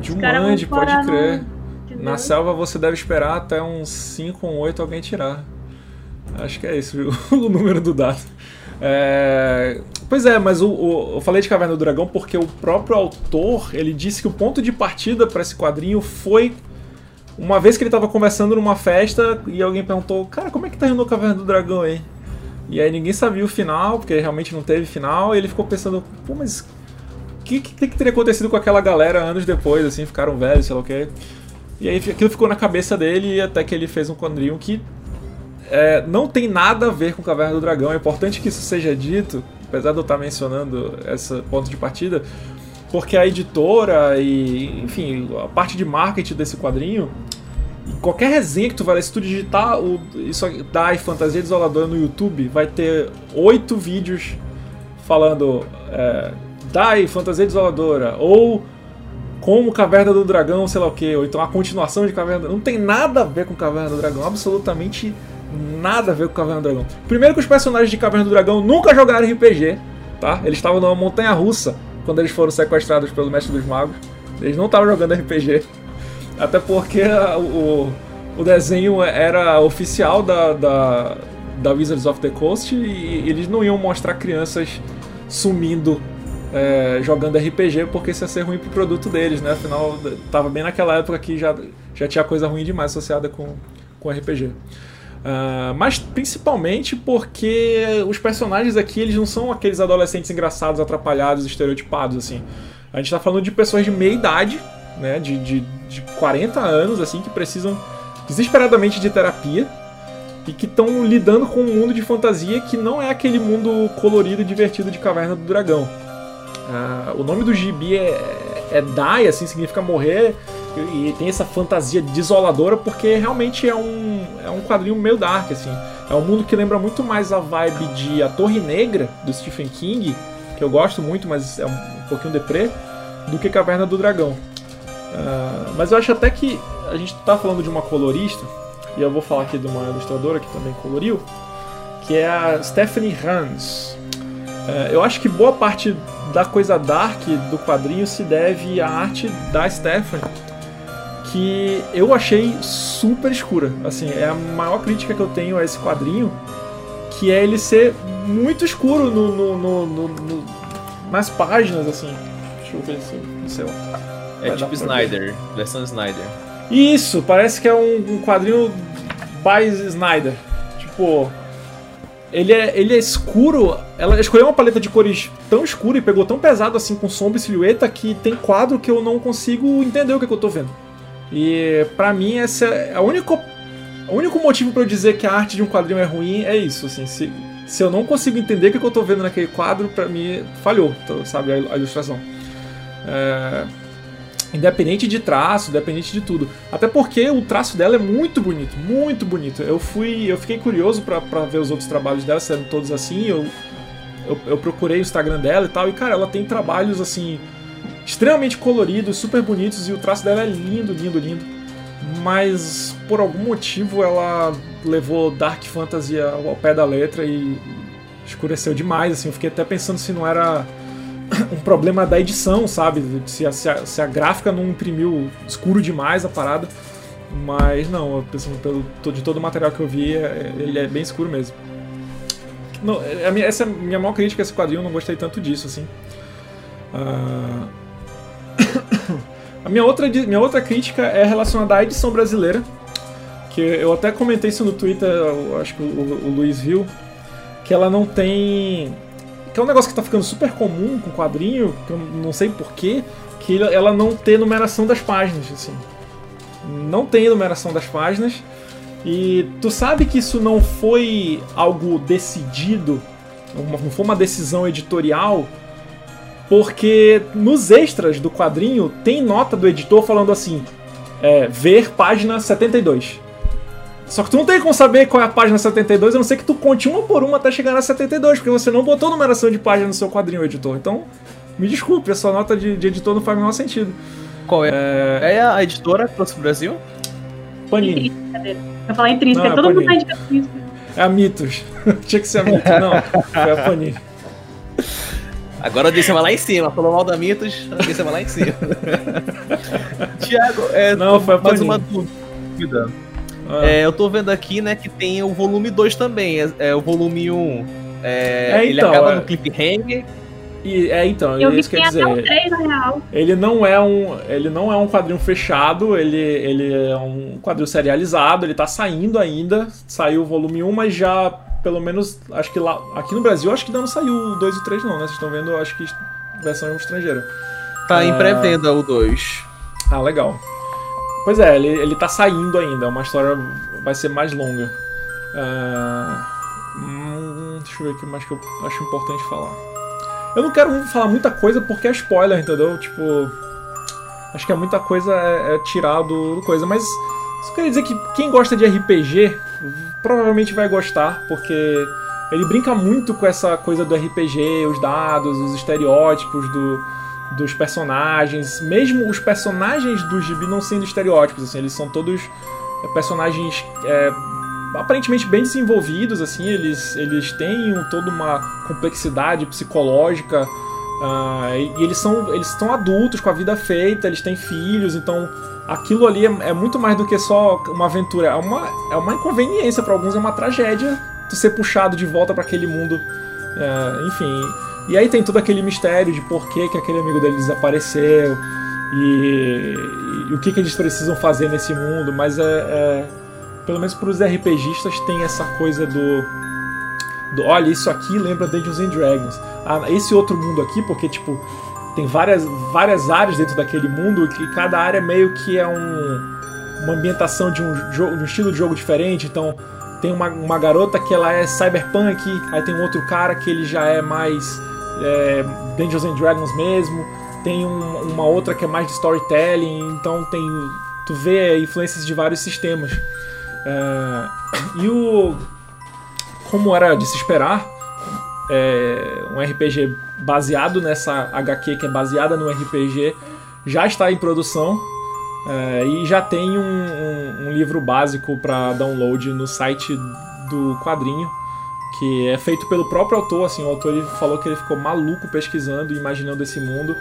Jumanji, pode crer. entendeu? Na selva você deve esperar até uns 5 ou 8 alguém tirar. Acho que é isso, viu? o número do dado. É, Pois é, mas o, o- eu falei de Caverna do Dragão porque o próprio autor ele disse que o ponto de partida para esse quadrinho foi uma vez que ele estava conversando numa festa e alguém perguntou, cara, como é que terminou Caverna do Dragão aí? E aí ninguém sabia o final, porque realmente não teve final, e ele ficou pensando, pô, mas o que, que, que teria acontecido com aquela galera anos depois, assim, ficaram velhos, sei lá o quê. E aí aquilo ficou na cabeça dele e até que ele fez um quadrinho que é, não tem nada a ver com Caverna do Dragão. É importante que isso seja dito, apesar de eu estar mencionando esse ponto de partida, porque a editora e, enfim, a parte de marketing desse quadrinho, qualquer resenha que tu vai ler, se tu digitar o, isso Dai Fantasia Desoladora no YouTube, vai ter oito vídeos falando é, Dai Fantasia Desoladora, ou como Caverna do Dragão, sei lá o que, ou então a continuação de Caverna do Dragão. Não tem nada a ver com Caverna do Dragão, absolutamente nada a ver com Caverna do Dragão. Primeiro que os personagens de Caverna do Dragão nunca jogaram RPG, tá? Eles estavam numa montanha russa quando eles foram sequestrados pelo Mestre dos Magos. Eles não estavam jogando RPG. Até porque a- o, o desenho era oficial da, da, da Wizards of the Coast e eles não iam mostrar crianças sumindo é, jogando RPG porque isso ia ser ruim pro produto deles, né? Afinal, tava bem naquela época que já, já tinha coisa ruim demais associada com, com RPG. Ah, mas principalmente porque os personagens aqui eles não são aqueles adolescentes engraçados, atrapalhados, estereotipados assim. A gente tá falando de pessoas de meia idade, né, de, de, de 40 anos assim que precisam desesperadamente de terapia e que estão lidando com um mundo de fantasia que não é aquele mundo colorido e divertido de Caverna do Dragão. Ah, o nome do gibi é, é Die, assim, significa morrer, e, tem essa fantasia desoladora porque realmente é um, é um quadrinho meio dark, assim. É um mundo que lembra muito mais a vibe de A Torre Negra, do Stephen King, que eu gosto muito, mas é um, pouquinho deprê, do que Caverna do Dragão. Ah, mas eu acho até que a gente tá falando de uma colorista, e eu vou falar aqui de uma ilustradora que também coloriu, que é a Stephanie Hans. É, eu acho que boa parte da coisa dark do quadrinho se deve à arte da Stephanie, que eu achei super escura. Assim, é a maior crítica que eu tenho a esse quadrinho, que é ele ser muito escuro no, no- no- no- nas páginas, assim. Deixa eu ver se sei lá. É tipo ver. Snyder, versão Snyder. Isso, parece que é um, um quadrinho by Snyder. Tipo, ele é, ele é escuro. Ela escolheu uma paleta de cores tão escura e pegou tão pesado assim com sombra e silhueta que tem quadro que eu não consigo entender o que, é que eu tô vendo. E pra mim esse é a único, o único motivo pra eu dizer que a arte de um quadrinho é ruim é isso, assim, se, se eu não consigo entender o que, eu tô vendo naquele quadro, pra mim falhou, sabe, a, ilustração. É, Independente de traço, independente de tudo. Até porque o traço dela é muito bonito, muito bonito. Eu fui, eu fiquei curioso pra ver os outros trabalhos dela, se eram todos assim. Eu, eu, eu procurei o Instagram dela e tal, e cara, ela tem trabalhos assim extremamente coloridos, super bonitos e o traço dela é lindo, lindo, lindo. Mas por algum motivo ela levou Dark Fantasy ao pé da letra e escureceu demais, assim. Eu fiquei até pensando se não era um problema da edição, sabe? Se a, se a- se a gráfica não imprimiu escuro demais a parada. Mas não, pelo, de todo o material que eu vi, é- ele é bem escuro mesmo. Não, é essa é a minha maior crítica a esse quadrinho, eu não gostei tanto disso, assim. Ah, minha outra, minha outra crítica é relacionada à edição brasileira. Que eu até comentei isso no Twitter, acho que o, o Luiz viu. Que ela não tem que é um negócio que tá ficando super comum com quadrinho, que eu não sei porquê, que ela não tem numeração das páginas, assim. Não tem numeração das páginas. E tu sabe que isso não foi algo decidido, não foi uma decisão editorial, porque nos extras do quadrinho tem nota do editor falando assim: é, ver página 72. Só que tu não tem como saber qual é a página 72, a não ser que tu conte uma por uma até chegar na 72, porque você não botou numeração de página no seu quadrinho, editor. Então, me desculpe, a sua nota de, de editor não faz o menor sentido. Qual é? É, É a editora que trouxe pro Brasil? Panini. Eu falar intrínseca, Não, é todo mundo Panini. tá de intrínseca. É a Mitos. Tinha que ser a Mitos. Não, foi a Panini. Agora a audiência vai lá em cima. Falou mal da Mitos, a audiência vai lá em cima. Tiago, é, Não, foi mais uma dúvida. Ah, É, eu tô vendo aqui, né, que tem o volume 2 também. É, é o volume 1. Um, é, É, ele então, acaba é. no cliffhanger. e, é, então, Eu vi isso que quer até um dizer. 3 na real. Ele não é um, ele não é um quadrinho fechado, ele, ele é um quadrinho serializado, ele tá saindo ainda. Saiu o volume 1, mas já pelo menos acho que lá aqui no Brasil acho que ainda não saiu o 2 e o 3 não, né? Vocês estão vendo, acho que versão estrangeira. Tá em Ah. pré-venda o 2. Ah, legal. Pois é, ele, ele tá saindo ainda, é uma história vai ser mais longa. Ah, hum, deixa eu ver o que mais que eu acho importante falar. Eu não quero falar muita coisa porque é spoiler, entendeu? Tipo. Acho que é muita coisa é, é tirar do, do coisa, mas só queria dizer que quem gosta de RPG provavelmente vai gostar, porque ele brinca muito com essa coisa do RPG, os dados, os estereótipos do, dos personagens, mesmo os personagens do gibi não sendo estereótipos, assim, eles são todos é, personagens é, aparentemente bem desenvolvidos, assim, eles, eles têm um- toda uma complexidade psicológica ah, e, e eles são eles estão adultos com a vida feita, eles têm filhos, então aquilo ali é, é muito mais do que só uma aventura, é uma, é uma inconveniência para alguns, é uma tragédia tu ser puxado de volta para aquele mundo, é, enfim. E aí tem todo aquele mistério de por que, que aquele amigo dele desapareceu e, e o que, que eles precisam fazer nesse mundo, mas é, é pelo menos para os RPGistas tem essa coisa do, do olha isso aqui lembra Dungeons and Dragons, ah, esse outro mundo aqui porque tipo tem várias várias áreas dentro daquele mundo que cada área meio que é um uma ambientação de um, jogo, de um estilo de jogo diferente, então tem uma, uma garota que ela é cyberpunk, aí tem um outro cara que ele já é mais é, Dungeons and Dragons mesmo, tem um- uma outra que é mais de storytelling, então tem tu vê influências de vários sistemas. É, e o como era de se esperar, é, um RPG baseado nessa HQ que é baseada no RPG já está em produção. É, e já tem um, um- um livro básico para download no site do quadrinho, que é feito pelo próprio autor. Assim, o autor ele falou que ele ficou maluco pesquisando e imaginando esse mundo.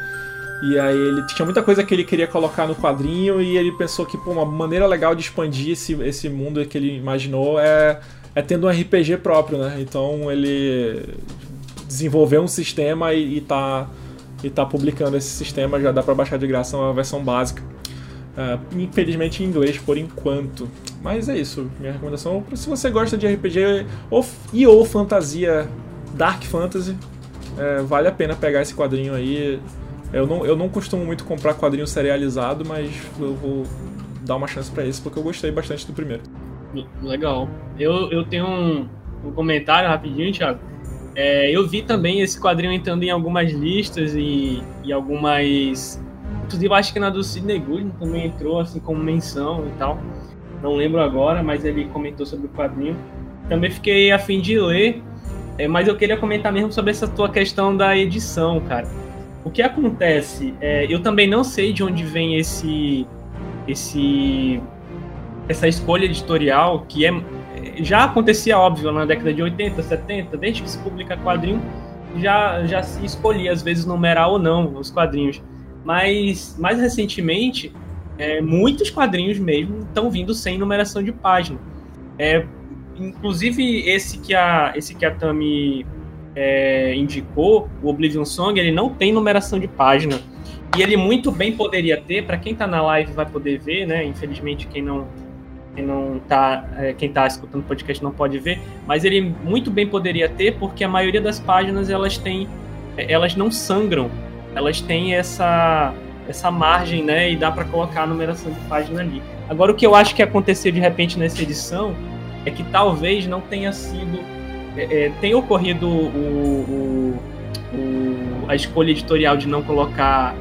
E aí ele tinha muita coisa que ele queria colocar no quadrinho e ele pensou que pô, uma maneira legal de expandir esse, esse mundo que ele imaginou é, é tendo um RPG próprio, né? Então ele desenvolveu um sistema e, e tá e tá publicando esse sistema, já dá para baixar de graça uma versão básica. É, infelizmente em inglês por enquanto. Mas é isso, minha recomendação. Se você gosta de RPG ou, e ou fantasia, Dark Fantasy, é, vale a pena pegar esse quadrinho aí. Eu não, eu não costumo muito comprar quadrinho serializado, mas eu vou dar uma chance pra esse porque eu gostei bastante do primeiro. Legal. Eu, eu tenho um, um comentário rapidinho, Thiago. É, eu vi também esse quadrinho entrando em algumas listas e, e algumas. Inclusive, acho que na do Sidney Goodman também entrou assim como menção e tal. Não lembro agora, mas ele comentou sobre o quadrinho. Também fiquei a fim de ler, é, mas eu queria comentar mesmo sobre essa tua questão da edição, cara. O que acontece? É, eu também não sei de onde vem esse, esse, essa escolha editorial que é já acontecia óbvio na década de 80, 70, desde que se publica quadrinho, já já se escolhia às vezes numerar ou não os quadrinhos. Mas mais recentemente, é, muitos quadrinhos mesmo estão vindo sem numeração de página. É, inclusive esse que a esse que a Tami é, indicou, o Oblivion Song, ele não tem numeração de página. E ele muito bem poderia ter, para quem está na live vai poder ver, né? Infelizmente quem não quem não tá, é, quem tá escutando o podcast não pode ver, mas ele muito bem poderia ter, porque a maioria das páginas elas têm, é, elas não sangram, elas têm essa essa margem, né? E dá para colocar a numeração de página ali. Agora o que eu acho que aconteceu de repente nessa edição é que talvez não tenha sido, é, é, tenha ocorrido o, o, o, a escolha editorial de não colocar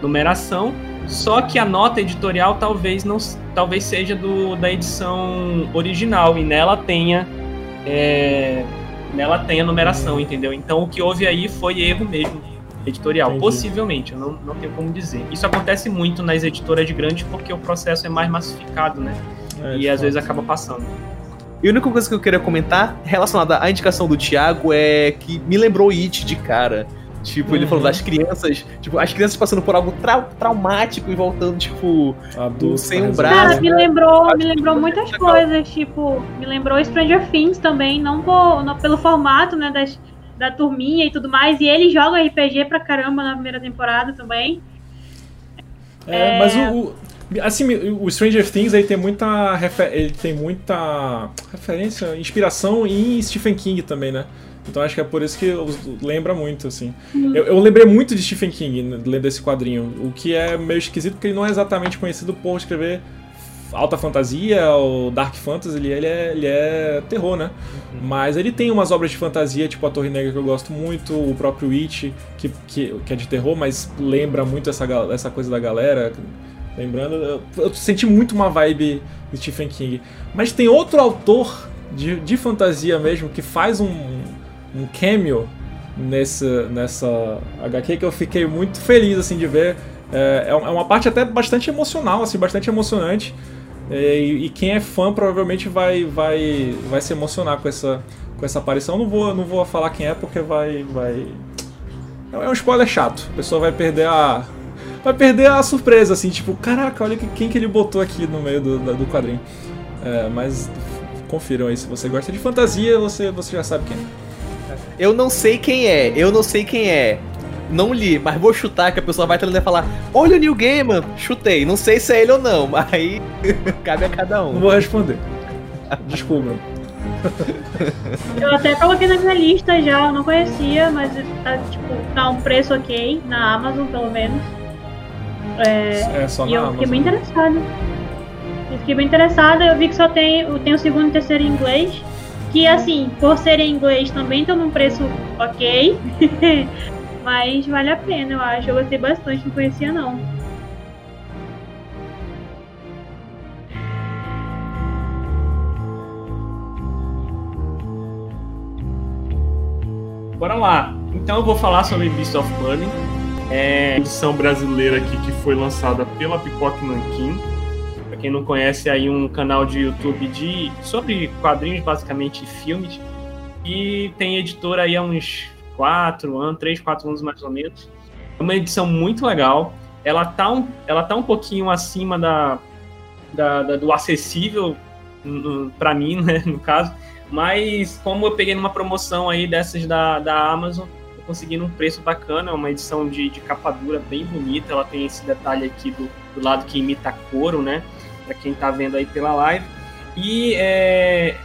numeração, só que a nota editorial talvez não talvez seja do, da edição original e nela tenha é, nela tenha numeração, entendeu? Então o que houve aí foi erro mesmo editorial, Entendi. possivelmente, eu não, não tenho como dizer. Isso acontece muito nas editoras grandes porque o processo é mais massificado, né? É, e às fato. vezes acaba passando. E a única coisa que eu queria comentar relacionada à indicação do Thiago é que me lembrou It de cara. Tipo, uhum. ele falou das crianças, tipo, as crianças passando por algo trau traumático e voltando, tipo, Adulto, sem um braço. Cara, me lembrou, me lembrou muitas coisas, tipo, me lembrou Stranger Things também, não, por, não pelo formato, né, das, da turminha e tudo mais, e ele joga RPG pra caramba na primeira temporada também. É, é... mas o, Assim, o Stranger Things aí tem muita ele tem muita referência, inspiração em Stephen King também, né? Então acho que é por isso que lembra muito, assim. Uhum. Eu, eu, lembrei muito de Stephen King né, lendo esse quadrinho, o que é meio esquisito porque ele não é exatamente conhecido por escrever alta fantasia ou dark fantasy, ele, ele, é, ele é terror, né? Uhum. Mas ele tem umas obras de fantasia, tipo a Torre Negra que eu gosto muito, o próprio It, que, que, que é de terror, mas lembra muito essa, essa coisa da galera. Lembrando, eu, eu senti muito uma vibe de Stephen King. Mas tem outro autor de, de fantasia mesmo que faz um, um cameo nessa, nessa HQ que eu fiquei muito feliz assim de ver. É, é uma parte até bastante emocional, assim, bastante emocionante. É, e, e, quem é fã provavelmente vai, vai, vai se emocionar com essa, com essa aparição. Não vou, não vou falar quem é porque vai, vai. É um spoiler chato. A pessoa vai perder a. Vai perder a surpresa, assim, tipo, caraca, olha quem que ele botou aqui no meio do, do quadrinho. É, mas confiram aí, se você gosta de fantasia, você, você já sabe quem é. Eu não sei quem é, eu não sei quem é. Não li, mas vou chutar que a pessoa vai tentando falar: Olha o New Gaiman, chutei. Não sei se é ele ou não, mas aí cabe a cada um. Não vou responder. Desculpa. Eu até coloquei na minha lista já, eu não conhecia, mas tá, tipo, tá um preço ok, na Amazon pelo menos. É, é só na e eu Amazon. fiquei bem interessada. Eu fiquei bem interessada, eu vi que só tem, tem o segundo e o terceiro em inglês que assim, por ser em inglês também estão num preço ok. Mas vale a pena, eu acho. Eu gostei bastante, não conhecia não. Bora lá. Então eu vou falar sobre Beast of Burning. É edição brasileira aqui que foi lançada pela Pipoque Nankin quem não conhece, aí um canal de YouTube de sobre quadrinhos, basicamente filmes. E tem editora aí há uns 4 anos, 3, 4 anos mais ou menos. É uma edição muito legal. Ela tá um, ela tá um pouquinho acima da, da, da do acessível para mim, né, no caso. Mas como eu peguei numa promoção aí dessas da, da Amazon, eu consegui num preço bacana, é uma edição de, de capa dura bem bonita. Ela tem esse detalhe aqui do, do lado que imita couro, né? Para quem está vendo aí pela live. E é,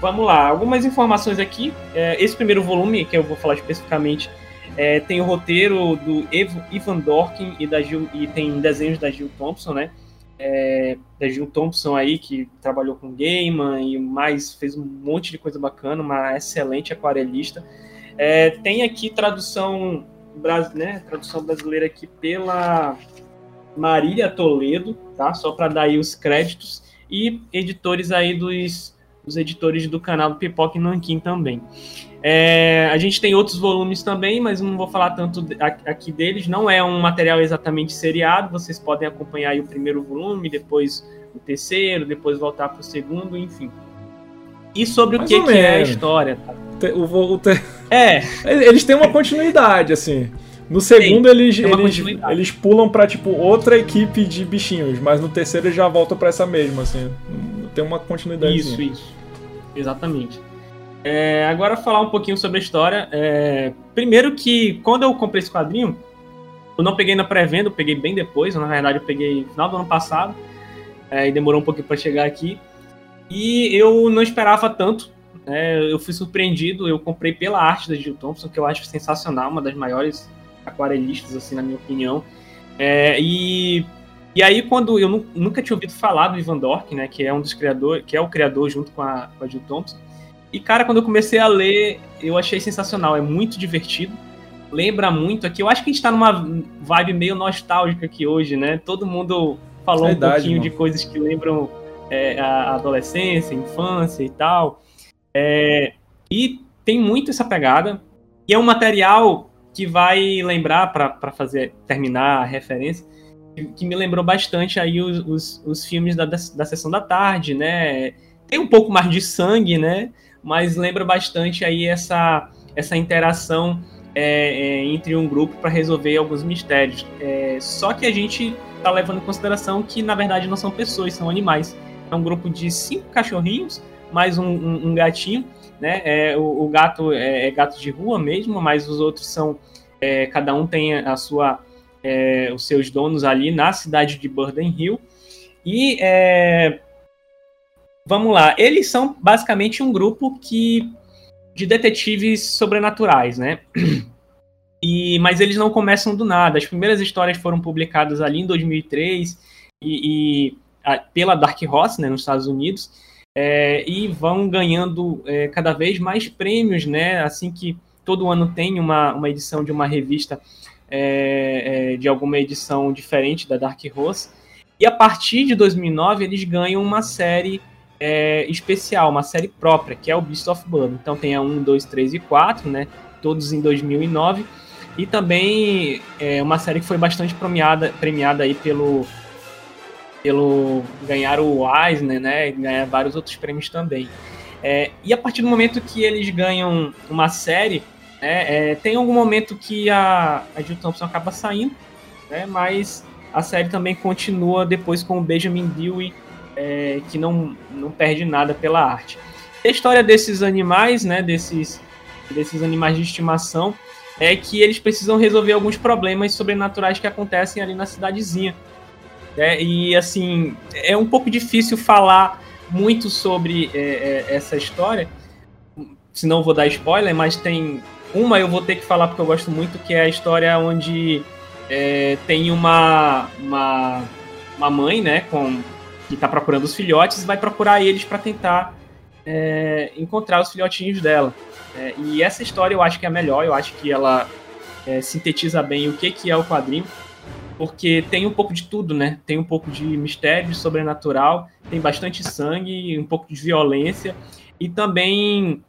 vamos lá, algumas informações aqui. É, esse primeiro volume, que eu vou falar especificamente, é, tem o roteiro do Evo, Ivan Dorkin e, da Gil, e tem desenhos da Gil Thompson, né? É, da Gil Thompson aí, que trabalhou com Gaiman e mais, fez um monte de coisa bacana, uma excelente aquarelista. É, tem aqui tradução, né, tradução brasileira aqui pela Marília Toledo, tá? Só para dar aí os créditos e editores aí dos, dos editores do canal do Pipoca e Nanquim também. É, a gente tem outros volumes também, mas não vou falar tanto aqui deles. Não é um material exatamente seriado. Vocês podem acompanhar o primeiro volume, depois o terceiro, depois voltar para o segundo, enfim. E sobre mais o que, que é a história. Tá? O, o, o, é. Eles têm uma continuidade, assim. No segundo, Sim, eles, eles, eles pulam pra, tipo, outra equipe de bichinhos, mas no terceiro eles já voltam pra essa mesma, assim. Tem uma continuidade. Isso, isso. Exatamente. É, agora falar um pouquinho sobre a história. É, primeiro que, quando eu comprei esse quadrinho, eu não peguei na pré-venda, eu peguei bem depois. Na verdade, eu peguei no final do ano passado. É, e demorou um pouquinho para chegar aqui. E eu não esperava tanto. É, eu fui surpreendido. Eu comprei pela arte da Jill Thompson, que eu acho sensacional, uma das maiores aquarelistas, assim, na minha opinião. É, e, e aí, quando eu nunca tinha ouvido falar do Ivan Dork, né, que é um dos criadores, que é o criador junto com a, com a Jill Thompson. E, cara, quando eu comecei a ler, eu achei sensacional, é muito divertido. Lembra muito aqui, eu acho que a gente tá numa vibe meio nostálgica aqui hoje, né? Todo mundo falou é um pouquinho mano. de coisas que lembram é, a adolescência, a infância e tal. É, e tem muito essa pegada. E é um material que vai lembrar, para fazer terminar a referência, que me lembrou bastante aí os, os, os filmes da, da, Sessão da Tarde, né? Tem um pouco mais de sangue, né? Mas lembra bastante aí essa, essa interação é, é, entre um grupo para resolver alguns mistérios. É, só que a gente está levando em consideração que, na verdade, não são pessoas, são animais. É um grupo de cinco cachorrinhos, mais um, um, um gatinho, né? É, o, o gato é, é, gato de rua mesmo, mas os outros são... É, cada um tem a sua é, os seus donos ali na cidade de Burden Hill. E é, vamos lá, eles são basicamente um grupo que de detetives sobrenaturais, né? E, mas eles não começam do nada. As primeiras histórias foram publicadas ali em 2003 e, e a, pela Dark Horse, né, nos Estados Unidos, é, e vão ganhando é, cada vez mais prêmios, né? Assim que todo ano tem uma, uma edição de uma revista é, é, de alguma edição diferente da Dark Horse. E a partir de 2009 eles ganham uma série é, especial, uma série própria, que é o Beast of Blood. Então tem a 1, 2, 3 e 4, né? Todos em 2009. E também é uma série que foi bastante premiada, premiada aí pelo, pelo ganhar o Eisner, né? Ganhar vários outros prêmios também. É, e a partir do momento que eles ganham uma série, é, é, tem algum momento que a, a Jill Thompson acaba saindo, né, mas a série também continua depois com o Benjamin Dewey, é, que não, não perde nada pela arte. A história desses animais, né, desses, desses animais de estimação, é que eles precisam resolver alguns problemas sobrenaturais que acontecem ali na cidadezinha. Né, e assim, é um pouco difícil falar muito sobre é, é essa história, senão vou dar spoiler, mas tem uma eu vou ter que falar porque eu gosto muito, que é a história onde é, tem uma, uma, uma mãe, né, com, que está procurando os filhotes, vai procurar eles para tentar é, encontrar os filhotinhos dela. É, e essa história eu acho que é a melhor, eu acho que ela é, sintetiza bem o que, que é o quadrinho, porque tem um pouco de tudo, né? Tem um pouco de mistério, de sobrenatural, tem bastante sangue, um pouco de violência, e também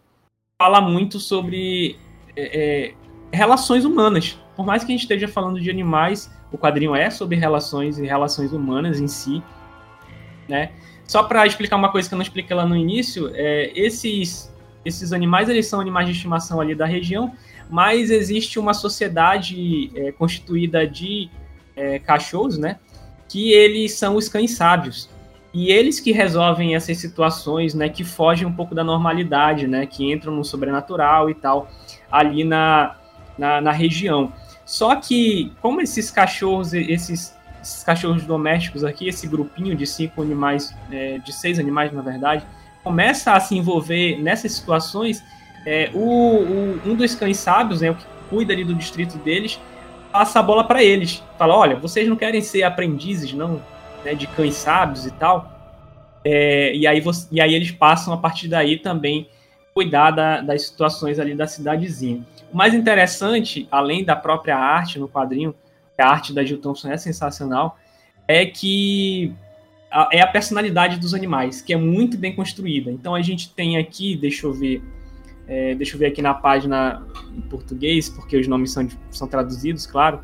fala muito sobre é, é, relações humanas. Por mais que a gente esteja falando de animais, o quadrinho é sobre relações e relações humanas em si, né? Só para explicar uma coisa que eu não expliquei lá no início, é, esses esses animais eles são animais de estimação ali da região, mas existe uma sociedade é, constituída de é, cachorros, né? Que eles são os cães sábios. E eles que resolvem essas situações, né? Que fogem um pouco da normalidade, né? Que entram no sobrenatural e tal ali na, na, na região. Só que, como esses cachorros, esses, esses, cachorros domésticos aqui, esse grupinho de cinco animais, é, de seis animais, na verdade, começa a se envolver nessas situações, é, o, o, um dos cães sábios, né, o que cuida ali do distrito deles, passa a bola para eles. Fala, olha, vocês não querem ser aprendizes, não, né, de cães sábios e tal? É, e, aí você, e aí eles passam, a partir daí, também cuidar da, das situações ali da cidadezinha. O mais interessante, além da própria arte no quadrinho, a arte da Jill Thompson é sensacional, é que a, é a personalidade dos animais, que é muito bem construída. Então a gente tem aqui, deixa eu ver, é, deixa eu ver aqui na página em português, porque os nomes são, são traduzidos, claro.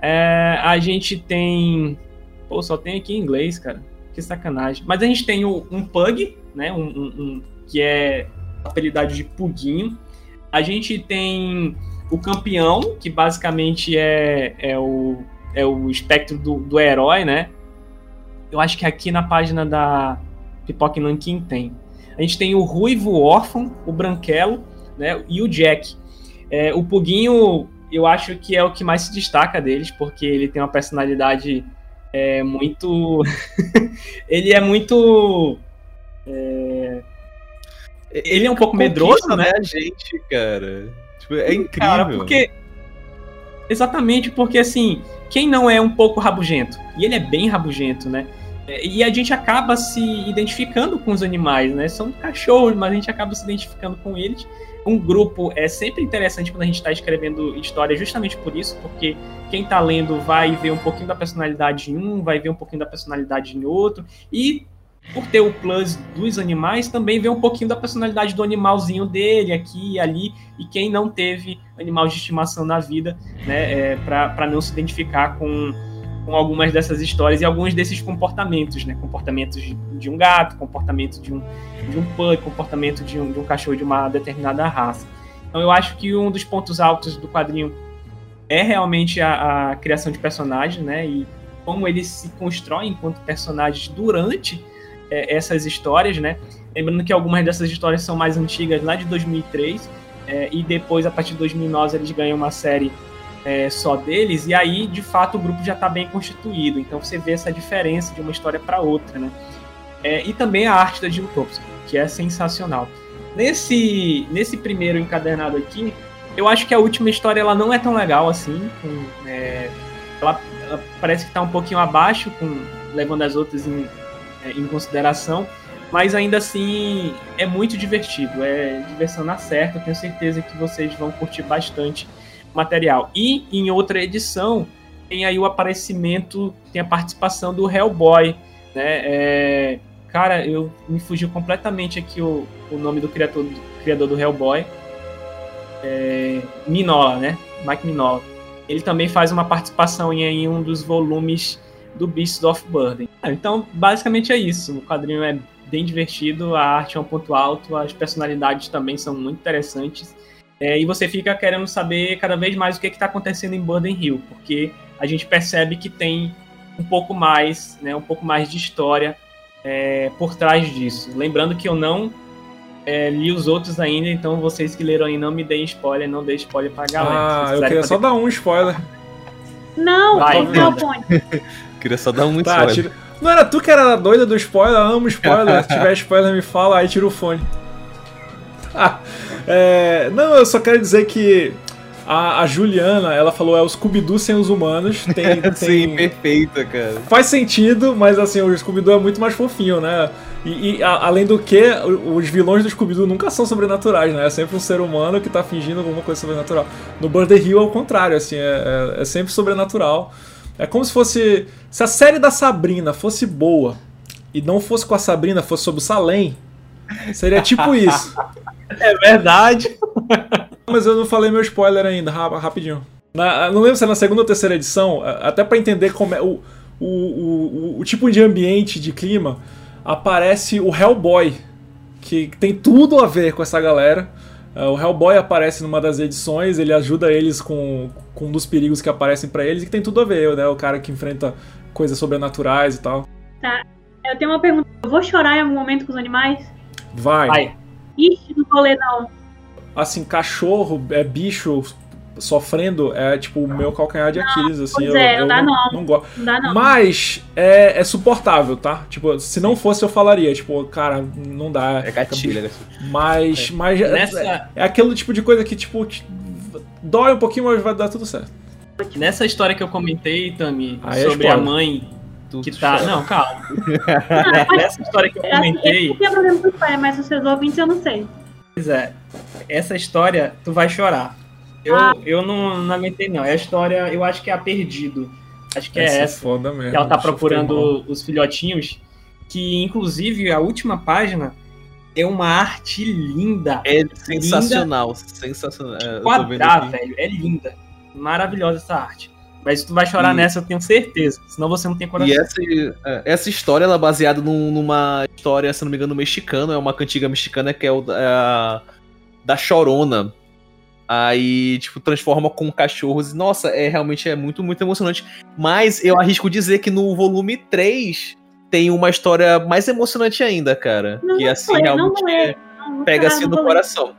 É, a gente tem. Pô, só tem aqui em inglês, cara. Que sacanagem. Mas a gente tem o, um pug, né? Um, um, um, que é apelidado de Puguinho. A gente tem o campeão, que basicamente é, é, o, é o espectro do, do herói, né? Eu acho que aqui na página da Pipoca Nankin tem. A gente tem o Ruivo Órfão, o Branquelo né, e o Jack. É, o Puguinho, eu acho que é o que mais se destaca deles, porque ele tem uma personalidade é, muito. ele é muito. É, ele é um pouco medroso, né? A gente, cara. Tipo, é incrível. Cara, porque. Exatamente, porque assim, quem não é um pouco rabugento? E ele é bem rabugento, né? É, e a gente acaba se identificando com os animais, né? São cachorros, mas a gente acaba se identificando com eles. Um grupo é sempre interessante quando a gente está escrevendo história, justamente por isso, porque quem está lendo vai ver um pouquinho da personalidade em um, vai ver um pouquinho da personalidade em outro, e por ter o plus dos animais, também vê um pouquinho da personalidade do animalzinho dele aqui e ali, e quem não teve animal de estimação na vida, né, é, para não se identificar com, com algumas dessas histórias e alguns desses comportamentos, né? Comportamentos de, um gato, comportamento de um, de um pug, comportamento de um, de um cachorro de uma determinada raça. Então eu acho que um dos pontos altos do quadrinho é realmente a, a criação de personagens, né? E como eles se constroem enquanto personagens durante é, essas histórias, né? Lembrando que algumas dessas histórias são mais antigas, lá de 2003, é, e depois, a partir de 2009, eles ganham uma série é, só deles, e aí, de fato, o grupo já está bem constituído. Então você vê essa diferença de uma história para outra, né? É, e também a arte da Jill Thompson, que é sensacional. Nesse, nesse primeiro encadernado aqui, eu acho que a última história ela não é tão legal assim. Com, é, ela, ela, parece que está um pouquinho abaixo, com, levando as outras em, é, em consideração. Mas ainda assim é muito divertido, é diversão na certa. Tenho certeza que vocês vão curtir bastante material. E em outra edição tem aí o aparecimento, tem a participação do Hellboy, né? É, cara, eu me fugiu completamente aqui o, o nome do criador, do criador do Hellboy. É, Minola, né? Mike Minola. Ele também faz uma participação em, em um dos volumes do Beasts of Burden. Então, basicamente é isso. O quadrinho é bem divertido, a arte é um ponto alto, as personalidades também são muito interessantes. É, e você fica querendo saber cada vez mais o que está acontecendo em Burden Hill, porque a gente percebe que tem um pouco mais, né, um pouco mais de história é, por trás disso. Lembrando que eu não é, li os outros ainda, então vocês que leram aí não me deem spoiler, não dê spoiler pra galera. Ah, eu queria só dar um spoiler. Não, Vai, não, queria só dar um tá, spoiler. Tira... Não era tu que era doida do spoiler? Eu amo spoiler. Se tiver spoiler, me fala, aí tira o fone. Ah, é, não, eu só quero dizer que a, a, Juliana, ela falou, é o Scooby-Doo sem os humanos. Tem, tem... Sim, perfeita, cara. Faz sentido, mas assim, o Scooby-Doo é muito mais fofinho, né? E, e a, além do que, os vilões do Scooby-Doo nunca são sobrenaturais, né? É sempre um ser humano que tá fingindo alguma coisa sobrenatural. No Burger Hill é o contrário, assim, é, é, é sempre sobrenatural. É como se fosse. Se a série da Sabrina fosse boa e não fosse com a Sabrina, fosse sobre o Salem, seria tipo isso. É verdade. Mas eu não falei meu spoiler ainda, rapidinho. Na, não lembro se é na segunda ou terceira edição, até para entender como é o, o, o, o, tipo de ambiente, de clima, aparece o Hellboy, que tem tudo a ver com essa galera. É, o Hellboy aparece numa das edições, ele ajuda eles com, com um dos perigos que aparecem para eles, e que tem tudo a ver, né? O cara que enfrenta coisas sobrenaturais e tal. Tá. Eu tenho uma pergunta. Eu vou chorar em algum momento com os animais? Vai. Vai. Ixi, não vou ler não. Assim, cachorro, é bicho, sofrendo é tipo o meu calcanhar de Aquiles, assim. Pois eu, é, não, eu dá não, não gosto. Não dá não. Mas é, é suportável, tá? Tipo, se não fosse eu falaria, tipo, cara, não dá. É gatilho, é Mas, é. mas Nessa... é, é aquele tipo de coisa que, tipo, dói um pouquinho, mas vai dar tudo certo. Nessa história que eu comentei, Tami, é sobre a mãe que tá. Chora. Não, calma. Nessa história que eu comentei. Eu tenho problema com pai, mas os seus ouvintes eu não sei. Pois é. Essa história, tu vai chorar. Eu, ah. eu não, não aguentei, não. É a história, eu acho que é a Perdido. Acho que é essa é essa. Foda mesmo. ela tá procurando os filhotinhos. Que, inclusive, a última página é uma arte linda. É sensacional. Linda. Sensacional. É, Quadrar, velho. É linda. Maravilhosa essa arte. Mas tu vai chorar e... nessa, eu tenho certeza. Senão você não tem coração. E essa, é, essa história, ela é baseada num, numa história, se não me engano, mexicana. É uma cantiga mexicana que é, o, é a, da Chorona. Aí, tipo, transforma com cachorros. Nossa, é realmente é muito, muito emocionante. Mas eu arrisco dizer que no volume 3 tem uma história mais emocionante ainda, cara. Não que assim, é, realmente é, não, pega assim no coração.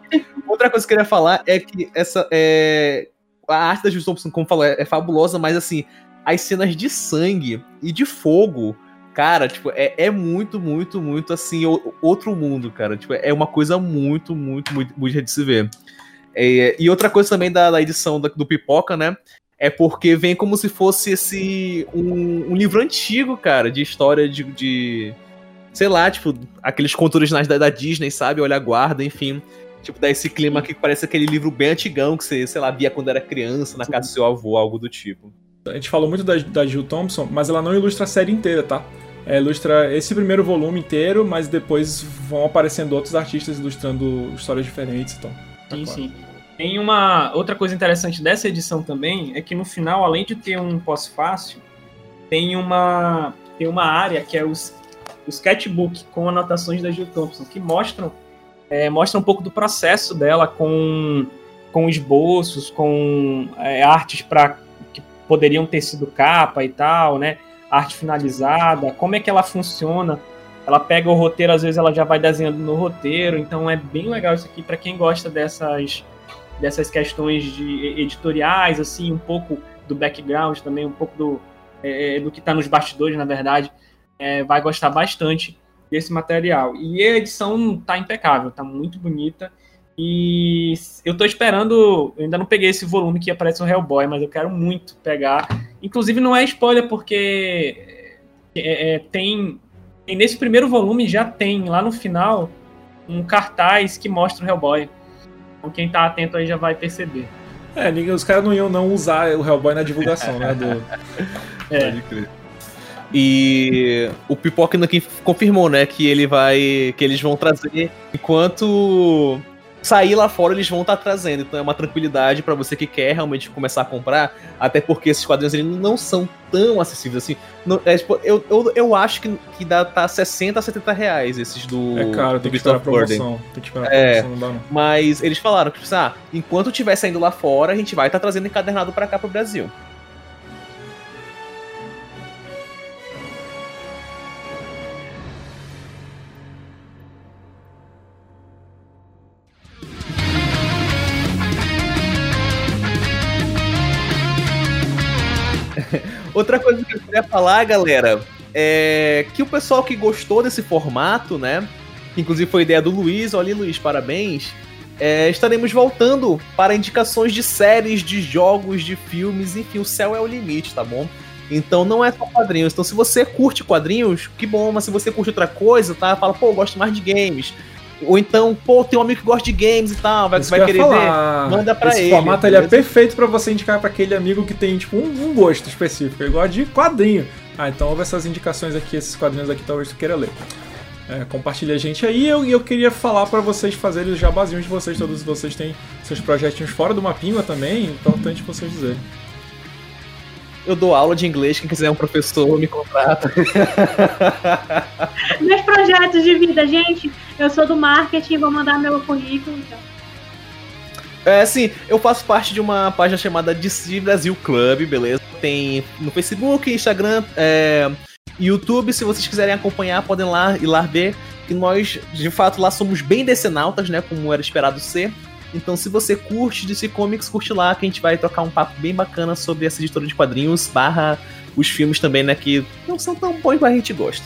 Outra coisa que eu queria falar é que essa. É, a arte da Jules Thompson, como falou, é, é fabulosa, mas assim, as cenas de sangue e de fogo cara, tipo, é, é muito, muito, muito assim, outro mundo, cara. Tipo, é uma coisa muito, muito, muito, muito de se ver. É, e outra coisa também da, da edição do, do Pipoca, né? É porque vem como se fosse esse um, um livro antigo, cara, de história de, de, sei lá, tipo, aqueles contos originais da, da Disney, sabe? Olha a guarda, enfim. Tipo, dá esse clima que parece aquele livro bem antigão que você, sei lá, via quando era criança, na casa do seu avô, algo do tipo. A gente falou muito da, da Jill Thompson, mas ela não ilustra a série inteira, tá? É, ilustra esse primeiro volume inteiro, mas depois vão aparecendo outros artistas ilustrando histórias diferentes e então. Tá sim, claro. sim. Tem uma outra coisa interessante dessa edição também é que no final, além de ter um pós-fácil, tem uma, tem uma área que é os, o sketchbook com anotações da Jill Thompson, que mostram, é, mostra um pouco do processo dela com, com esboços, com é, artes para que poderiam ter sido capa e tal, né? Arte finalizada, como é que ela funciona. Ela pega o roteiro, às vezes ela já vai desenhando no roteiro, então é bem legal isso aqui para quem gosta dessas dessas questões de editoriais, assim, um pouco do background também, um pouco do, é, é do que está nos bastidores, na verdade, é, vai gostar bastante desse material. E a edição tá impecável, tá muito bonita. E eu tô esperando, eu ainda não peguei esse volume que aparece o Hellboy, mas eu quero muito pegar. Inclusive não é spoiler porque é, é, tem e nesse primeiro volume já tem, lá no final, um cartaz que mostra o Hellboy. Então quem tá atento aí já vai perceber. É, os caras não iam não usar o Hellboy na divulgação, né? Do... É. E o Pipoca aqui confirmou, né, que ele vai. que eles vão trazer enquanto sair lá fora eles vão estar tá trazendo. Então é uma tranquilidade para você que quer realmente começar a comprar, até porque esses quadrinhos eles não são tão acessíveis assim. Não, é, tipo, eu, eu, eu acho que, que dá tá 60 a 70 reais esses do. É caro, do tem que esperar a promoção. Tem que esperar a é, promoção, não dá não. Mas eles falaram que, tipo, ah, enquanto estiver saindo lá fora, a gente vai estar tá trazendo encadernado para cá pro Brasil. Outra coisa que eu queria falar, galera, é que o pessoal que gostou desse formato, né? Inclusive foi ideia do Luiz, olha Luiz, parabéns. É, estaremos voltando para indicações de séries, de jogos, de filmes, enfim, o céu é o limite, tá bom? Então não é só quadrinhos. Então se você curte quadrinhos, que bom, mas se você curte outra coisa, tá? Fala, pô, eu gosto mais de games. Ou então, pô, tem um amigo que gosta de games e tal, vai, vai querer falar. ver, manda pra Esse ele. Esse formato ele é perfeito para você indicar para aquele amigo que tem, tipo, um, um, gosto específico. Ele gosta de quadrinho. Ah, então ouve essas indicações aqui, esses quadrinhos aqui, talvez tu queira ler. É, compartilha a gente aí. E eu, eu queria falar para vocês fazerem os jabazinhos de vocês. Todos vocês têm seus projetinhos fora do Mapinga também. Importante vocês dizerem. Eu dou aula de inglês, quem quiser um professor, me contrata. Meus projetos de vida, gente. Eu sou do marketing, vou mandar meu currículo. Então. É, sim, eu faço parte de uma página chamada DC Brasil Club, beleza? Tem no Facebook, Instagram, é, YouTube. Se vocês quiserem acompanhar, podem lá ir lá ver. Que nós, de fato, lá somos bem decenautas, né? Como era esperado ser. Então, se você curte DC Comics, curte lá, que a gente vai trocar um papo bem bacana sobre essa editora de quadrinhos, barra os filmes também, né? Que não são tão bons, mas a gente gosta.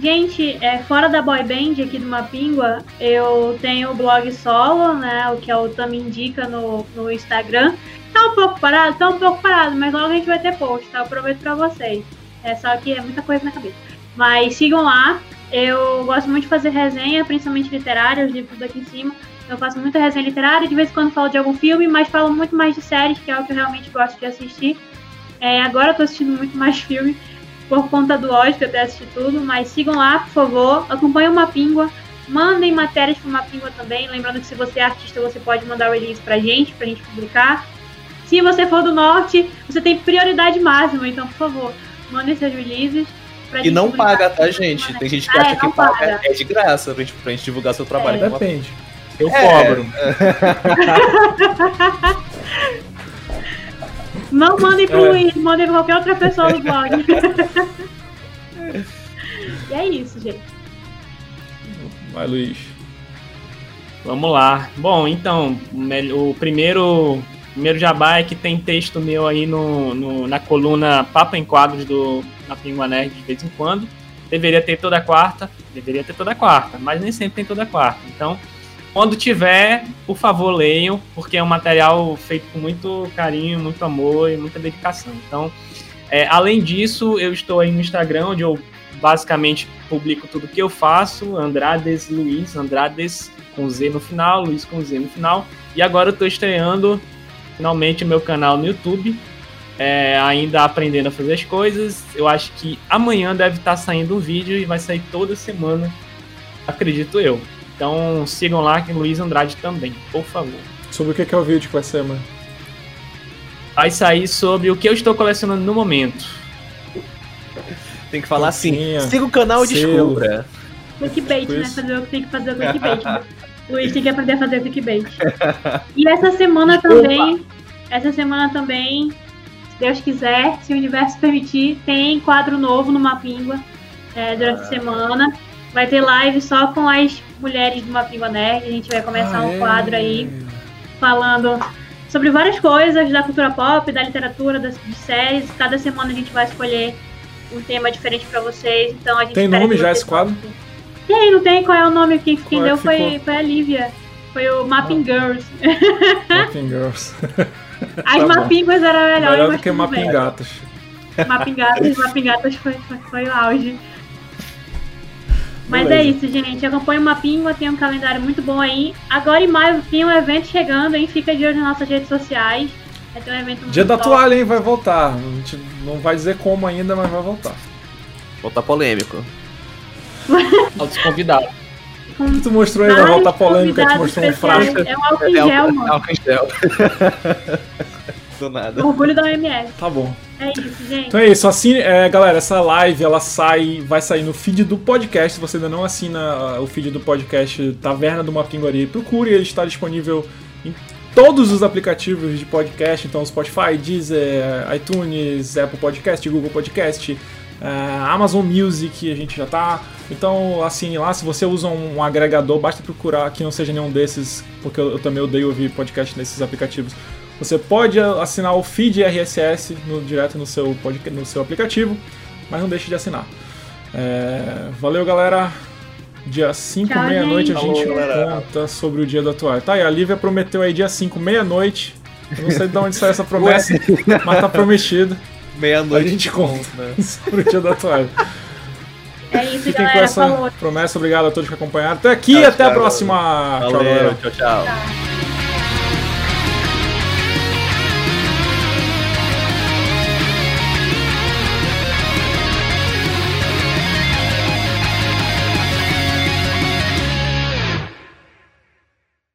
Gente, é, fora da boy band aqui do Mapingua, eu tenho o blog solo, né? O que é o Tami Indica no, no Instagram. Tá um pouco parado? Tá um pouco parado, mas logo a gente vai ter post, tá? Eu prometo pra vocês. É só que é muita coisa na cabeça. Mas sigam lá. Eu gosto muito de fazer resenha, principalmente literária, os livros daqui em cima. Eu faço muita resenha literária, de vez em quando falo de algum filme, mas falo muito mais de séries, que é o que eu realmente gosto de assistir. É, agora eu tô assistindo muito mais filme, por conta do ódio, que eu até assisti tudo, mas sigam lá, por favor, acompanhem o Mapingua, mandem matérias pro Mapingua também, lembrando que se você é artista, você pode mandar o release pra gente, pra gente publicar. Se você for do norte, você tem prioridade máxima, então, por favor, mandem seus releases. E não paga, tá, gente? Tem gente que ah, acha é, que paga. paga. É de graça pra gente, pra gente divulgar seu trabalho. É, depende. Eu é. cobro. Não mandem pro é. Luiz, mandem pra qualquer outra pessoa do blog. e é isso, gente. Vai, Luiz. Vamos lá. Bom, então, o primeiro, primeiro jabá é que tem texto meu aí no, no na coluna Papo em Quadros do na Pingua Nerd de vez em quando. Deveria ter toda quarta, deveria ter toda quarta, mas nem sempre tem toda quarta. Então, quando tiver, por favor, leiam, porque é um material feito com muito carinho, muito amor e muita dedicação. Então, é, além disso, eu estou aí no Instagram, onde eu basicamente publico tudo que eu faço, Andrades Luiz, Andrades com Z no final, Luiz com Z no final. E agora eu estou estreando finalmente meu canal no YouTube, é, ainda aprendendo a fazer as coisas. Eu acho que amanhã deve estar saindo um vídeo e vai sair toda semana, acredito eu. Então sigam lá que Luiz Andrade também, por favor. Sobre o que é o vídeo que vai ser, mano? vai sair sobre o que eu estou colecionando no momento. Tem que falar assim, siga o canal e descubra. Clickbait, né? Fazer o que tem que fazer o clickbait. Luiz tem que aprender a fazer clickbait. E essa semana também, essa semana também, se Deus quiser, se o universo permitir, tem quadro novo no Mapingua é, durante a semana. Vai ter live só com as mulheres do Mapingua Nerd. A gente vai começar Ah, um é. quadro aí falando sobre várias coisas da cultura pop, da literatura, das de séries. Cada semana a gente vai escolher um tema diferente pra vocês. Então a gente Tem nome já esse quadro? aí, não tem? Qual é o nome? Quem, quem Qual é deu que foi, foi a Lívia. Foi o Mapping Girls. Mapping Girls. As Tá bom. Mappingas era melhor, do que Mapping bem. Gatas. Mapping Gatas, Mapping Gatas foi, foi, foi o auge. Mas é Beleza. isso, gente. Acompanhe o Mapingua, tem um calendário muito bom aí. Agora em maio tem um evento chegando, hein? Fica de olho nas nossas redes sociais. Vai ter um evento muito Dia da top. toalha, hein? Vai voltar. A gente não vai dizer como ainda, mas vai voltar. Voltar polêmico. Altos convidados. Com Tu mostrou aí na volta polêmica, tu mostrou um frasco. É um álcool em gel, mano. álcool em gel. Do nada. Orgulho da OMS. Tá bom. É isso, gente. Então é isso, assine, é, galera, essa live ela sai, vai sair no feed do podcast. Se você ainda não assina ah, o feed do podcast Taverna do Mapinguari, procure, ele está disponível em todos os aplicativos de podcast, então Spotify, Deezer, iTunes, Apple Podcast, Google Podcast, ah, Amazon Music, a gente já tá. Então assine lá, se você usa um agregador, basta procurar que não seja nenhum desses, porque eu, eu também odeio ouvir podcast nesses aplicativos. Você pode assinar o feed RSS no- direto no seu, podca- no seu aplicativo, mas não deixe de assinar. É, valeu, galera. Dia 5, Tchau, meia-noite, a gente. Falou, galera. conta sobre o dia da toalha. Tá, e a Lívia prometeu aí dia 5, meia-noite. Eu não sei de onde saiu essa promessa, mas tá prometido. A Meia-noite. gente conta sobre o dia da toalha. É isso, Fiquem com galera. essa Falou. promessa. Obrigado a todos que acompanharam. Até aqui Tchau, até a tchau. próxima. Tchau, galera. Valeu, tchau, tchau. Tchau.